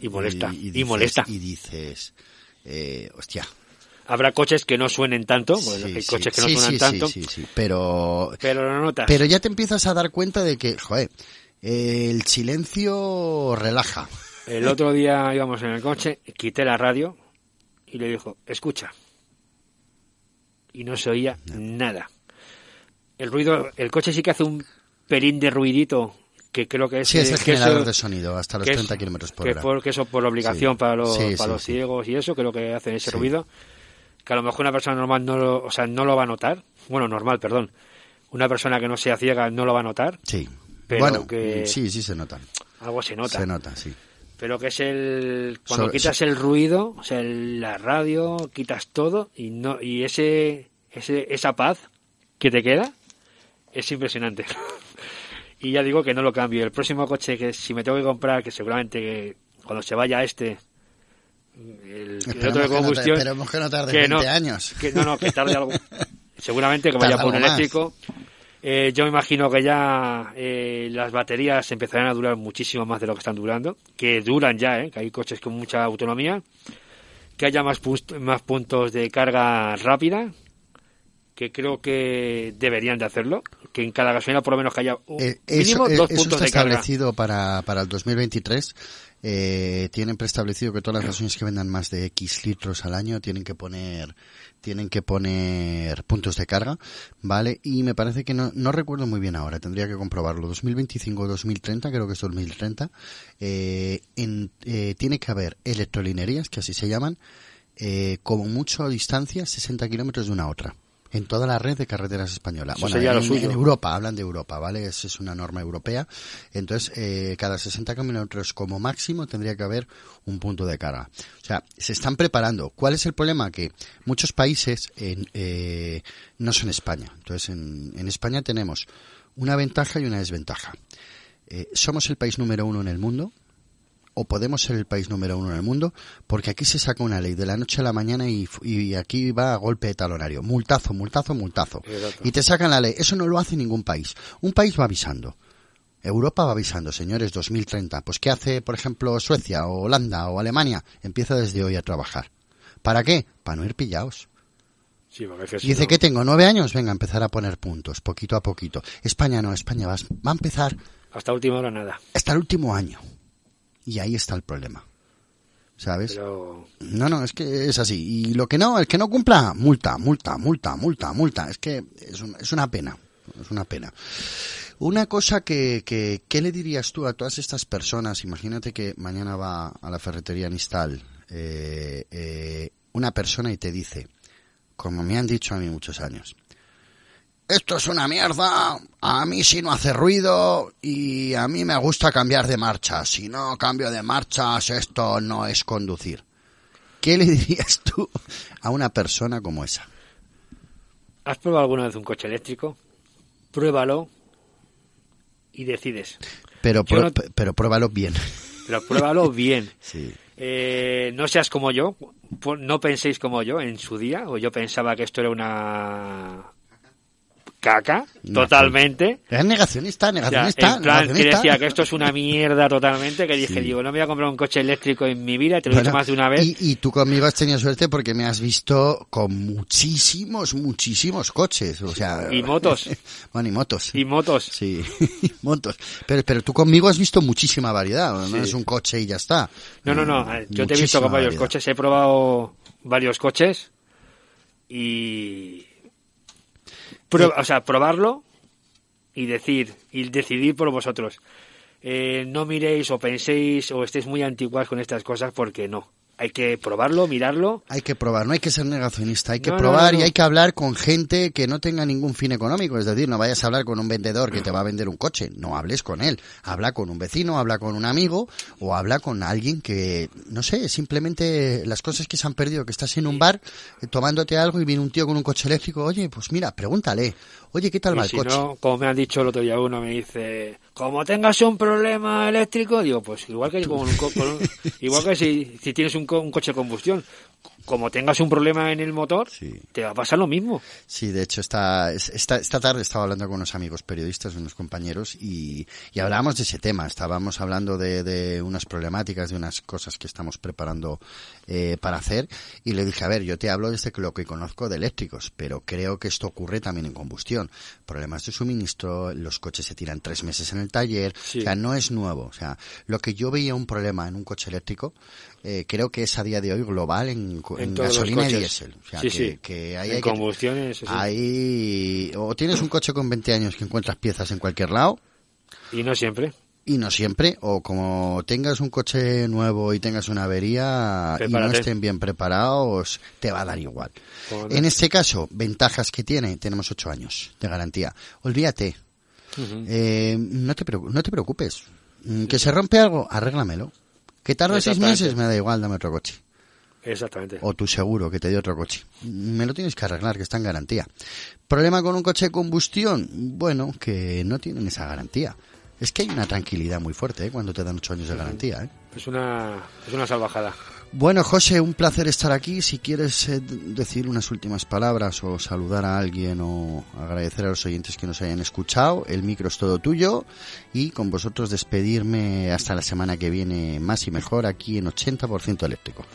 Y molesta, y dices- molesta. Y dices, eh, hostia. Habrá coches que no suenen tanto, Sí, hay sí, coches que no sí, suenan tanto, Sí, sí, sí, pero pero lo notas. pero ya te empiezas a dar cuenta de que, joder, el silencio relaja. El otro día íbamos en el coche, quité la radio y le dijo, escucha. Y no se oía nada. El ruido, el coche sí que hace un pelín de ruidito, que creo que es... Sí, es el que generador eso- de sonido, hasta los que es- 30 kilómetros por que hora. porque eso por obligación Sí. para los, Sí, para los ciegos y eso, creo que hacen ese ruido, que a lo mejor una persona normal no lo, o sea, no lo va a notar. Bueno, normal, perdón. Una persona que no sea ciega no lo va a notar, Sí. Pero bueno, que- sí, sí se nota. algo se nota. Se nota, sí. Pero que es el cuando So- quitas el ruido, o sea, el- la radio, quitas todo y no y ese, ese esa paz que te queda es impresionante. *laughs* y ya digo que no lo cambio. El próximo coche que si me tengo que comprar, que seguramente que cuando se vaya este el, otro de no combustión que no tarde que 20 años. que no, no, que tarde algo. *laughs* Seguramente que vaya por un más. Eh, yo me imagino que ya eh, las baterías empezarán a durar muchísimo más de lo que están durando, que duran ya, ¿eh? que hay coches con mucha autonomía, que haya más, pust- más puntos de carga rápida, que creo que deberían de hacerlo, que en cada gasolina por lo menos que haya un- Eh, mínimo eso, eh, dos eso puntos está de carga. establecido para, para el 2023. Eh, tienen preestablecido que todas las gasolinas que vendan más de X litros al año tienen que poner tienen que poner puntos de carga, ¿vale? Y me parece que no, no recuerdo muy bien ahora, tendría que comprobarlo. 2025 o 2030, creo que es 2030, eh, en, eh, tiene que haber electrolinerías, que así se llaman, eh, como mucho a distancia, 60 kilómetros de una a otra. En toda la red de carreteras española. Eso Bueno, en Europa, hablan de Europa, ¿vale? Es, es una norma europea. Entonces, eh, cada 60 kilómetros como máximo tendría que haber un punto de carga. O sea, se están preparando. ¿Cuál es el problema? Que muchos países en, eh, no son España. Entonces, en, en España tenemos una ventaja y una desventaja. Eh, somos el país número uno en el mundo, o podemos ser el país número uno en el mundo, porque aquí se saca una ley de la noche a la mañana y, aquí va a golpe de talonario. Multazo, multazo, multazo. Exacto. Y te sacan la ley. Eso no lo hace ningún país. Un país va avisando. Europa va avisando, señores, 2030. Pues ¿qué hace, por ejemplo, Suecia o Holanda o Alemania? Empieza desde hoy a trabajar. ¿Para qué? Para no ir pillados. Sí, si Dice no- que tengo nueve años, venga, a empezar a poner puntos, poquito a poquito. España no, España va, va a empezar hasta última hora nada. hasta el último año. Y ahí está el problema. ¿Sabes? Pero No, no, es que es así. Y lo que no, el que no cumpla, multa, multa, multa, multa, multa. Es que es, un- es una pena. Es una pena. Una cosa que, que, ¿qué le dirías tú a todas estas personas? Imagínate que mañana va a la ferretería Nistal eh, eh, una persona y te dice, como me han dicho a mí muchos años, esto es una mierda, a mí si no hace ruido y a mí me gusta cambiar de marcha. Si no cambio de marchas, esto no es conducir. ¿Qué le *laughs* dirías tú a una persona como esa? ¿Has probado alguna vez un coche eléctrico? Pruébalo y decides. Pero, no- pero pruébalo bien. *laughs* Pero pruébalo bien. *laughs* Sí. Eh, no seas como yo, no penséis como yo en su día, o yo pensaba que esto era una caca, totalmente. Es negacionista, negacionista, en plan, que negacionista. decía que esto es una mierda totalmente, que dije, Sí. digo, no me voy a comprar un coche eléctrico en mi vida, te lo he Bueno, dicho más de una vez. Y, y tú conmigo has tenido suerte porque me has visto con muchísimos, muchísimos coches. O sea, Y motos. *laughs* bueno, y motos. Y motos. Sí, *laughs* y motos. Pero, pero tú conmigo has visto muchísima variedad. No Sí. es un coche y ya está. No, no, no, Mm, yo te he visto con varios variedad. coches, he probado varios coches y... Pro- o sea, probarlo y decir, y decidir por vosotros. Eh, no miréis o penséis o estéis muy antiguas con estas cosas porque no. Hay que probarlo, mirarlo. Hay que probar, no hay que ser negacionista, hay que No, probar no, no. y hay que hablar con gente que no tenga ningún fin económico. Es decir, no vayas a hablar con un vendedor que te va a vender un coche, no hables con él. Habla con un vecino, habla con un amigo o habla con alguien que, no sé, simplemente las cosas que se han perdido, que estás en un bar eh, tomándote algo y viene un tío con un coche eléctrico, oye, pues mira, pregúntale, oye, ¿qué tal va el si coche? no, como me han dicho el otro día uno, me dice, como tengas un problema eléctrico, digo, pues igual que, con un co- con un- *laughs* igual que si, si tienes un, un coche de combustión, como tengas un problema en el motor, te va a pasar lo mismo. Sí, de hecho, esta, es- esta, esta tarde estaba hablando con unos amigos periodistas, unos compañeros, y, y hablábamos de ese tema. Estábamos hablando de, de unas problemáticas, de unas cosas que estamos preparando eh, para hacer, y le dije, a ver, yo te hablo desde que lo que conozco de eléctricos, pero creo que esto ocurre también en combustión. Problemas de suministro, los coches se tiran tres meses en el taller, Sí. o sea, no es nuevo. O sea, lo que yo veía un problema en un coche eléctrico, eh, creo que es a día de hoy global en, En en gasolina y diésel. O sea, Sí, que, sí. que En hay que- sí. Ahí, o tienes un coche con 20 años que encuentras piezas en cualquier lado, Y no siempre. y no siempre, o como tengas un coche nuevo y tengas una avería y no estén bien preparados, te va a dar igual. En este caso, ventajas que tiene, tenemos 8 años de garantía. Olvídate, eh, no, te no te preocupes. Mm, Que se rompe algo, arréglamelo. Que tarda seis meses, me da igual, dame otro coche. Exactamente. O tu seguro que te dio otro coche. Me lo tienes que arreglar, que está en garantía. ¿Problema con un coche de combustión? Bueno, que no tienen esa garantía. Es que hay una tranquilidad muy fuerte ¿eh? cuando te dan ocho años de garantía. ¿eh? Es una, es una salvajada. Bueno, José, un placer estar aquí. Si quieres eh, decir unas últimas palabras o saludar a alguien o agradecer a los oyentes que nos hayan escuchado, el micro es todo tuyo y con vosotros despedirme hasta la semana que viene más y mejor aquí en 80% eléctrico.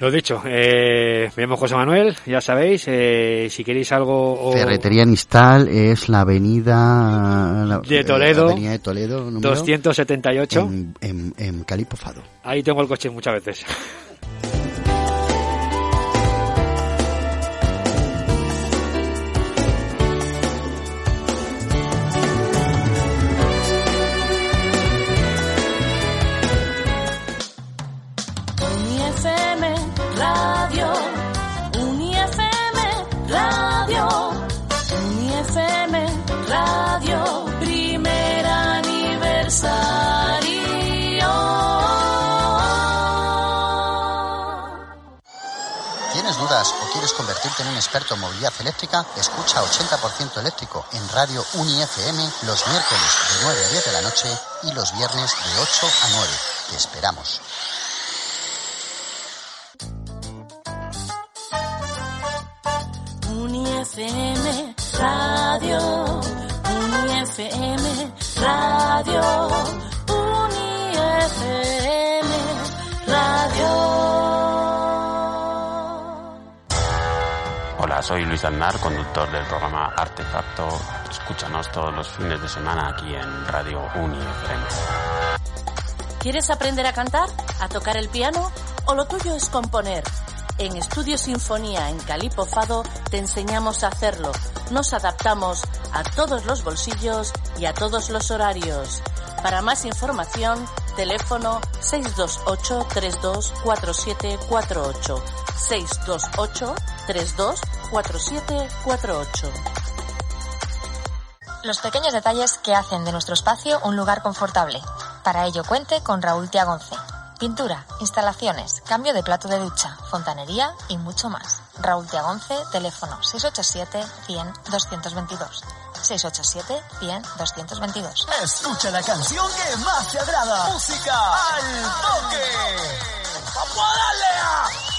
Lo dicho, eh, me llamo José Manuel, ya sabéis, eh, si queréis algo... o- Ferretería Nistal es la avenida la- De eh, Toledo, avenida de Toledo número, 278. en, en, en. Ahí tengo el coche muchas veces. Quieres convertirte en un experto en movilidad eléctrica? Escucha 80% eléctrico en Radio Uni FM los miércoles de 9 a 10 de la noche y los viernes de 8 a 9. Te esperamos. UniFM Radio, UniFM Radio, UniFM Radio. Soy Luis Aznar, conductor del programa Artefacto. Escúchanos todos los fines de semana aquí en Radio Uni FM. ¿Quieres aprender a cantar? ¿A tocar el piano? ¿O lo tuyo es componer? En Estudio Sinfonía en Calipo Fado te enseñamos a hacerlo. Nos adaptamos a todos los bolsillos y a todos los horarios. Para más información, teléfono 628 324748 628 324748 Los pequeños detalles que hacen de nuestro espacio un lugar confortable. Para ello cuente con Raúl Tiagonce. Pintura, instalaciones, cambio de plato de ducha, fontanería y mucho más. Raúl Tiagonce, teléfono 687 100 222. 687 100 222. Escucha la canción que más te agrada. Música al toque. ¡Vamos a darle a!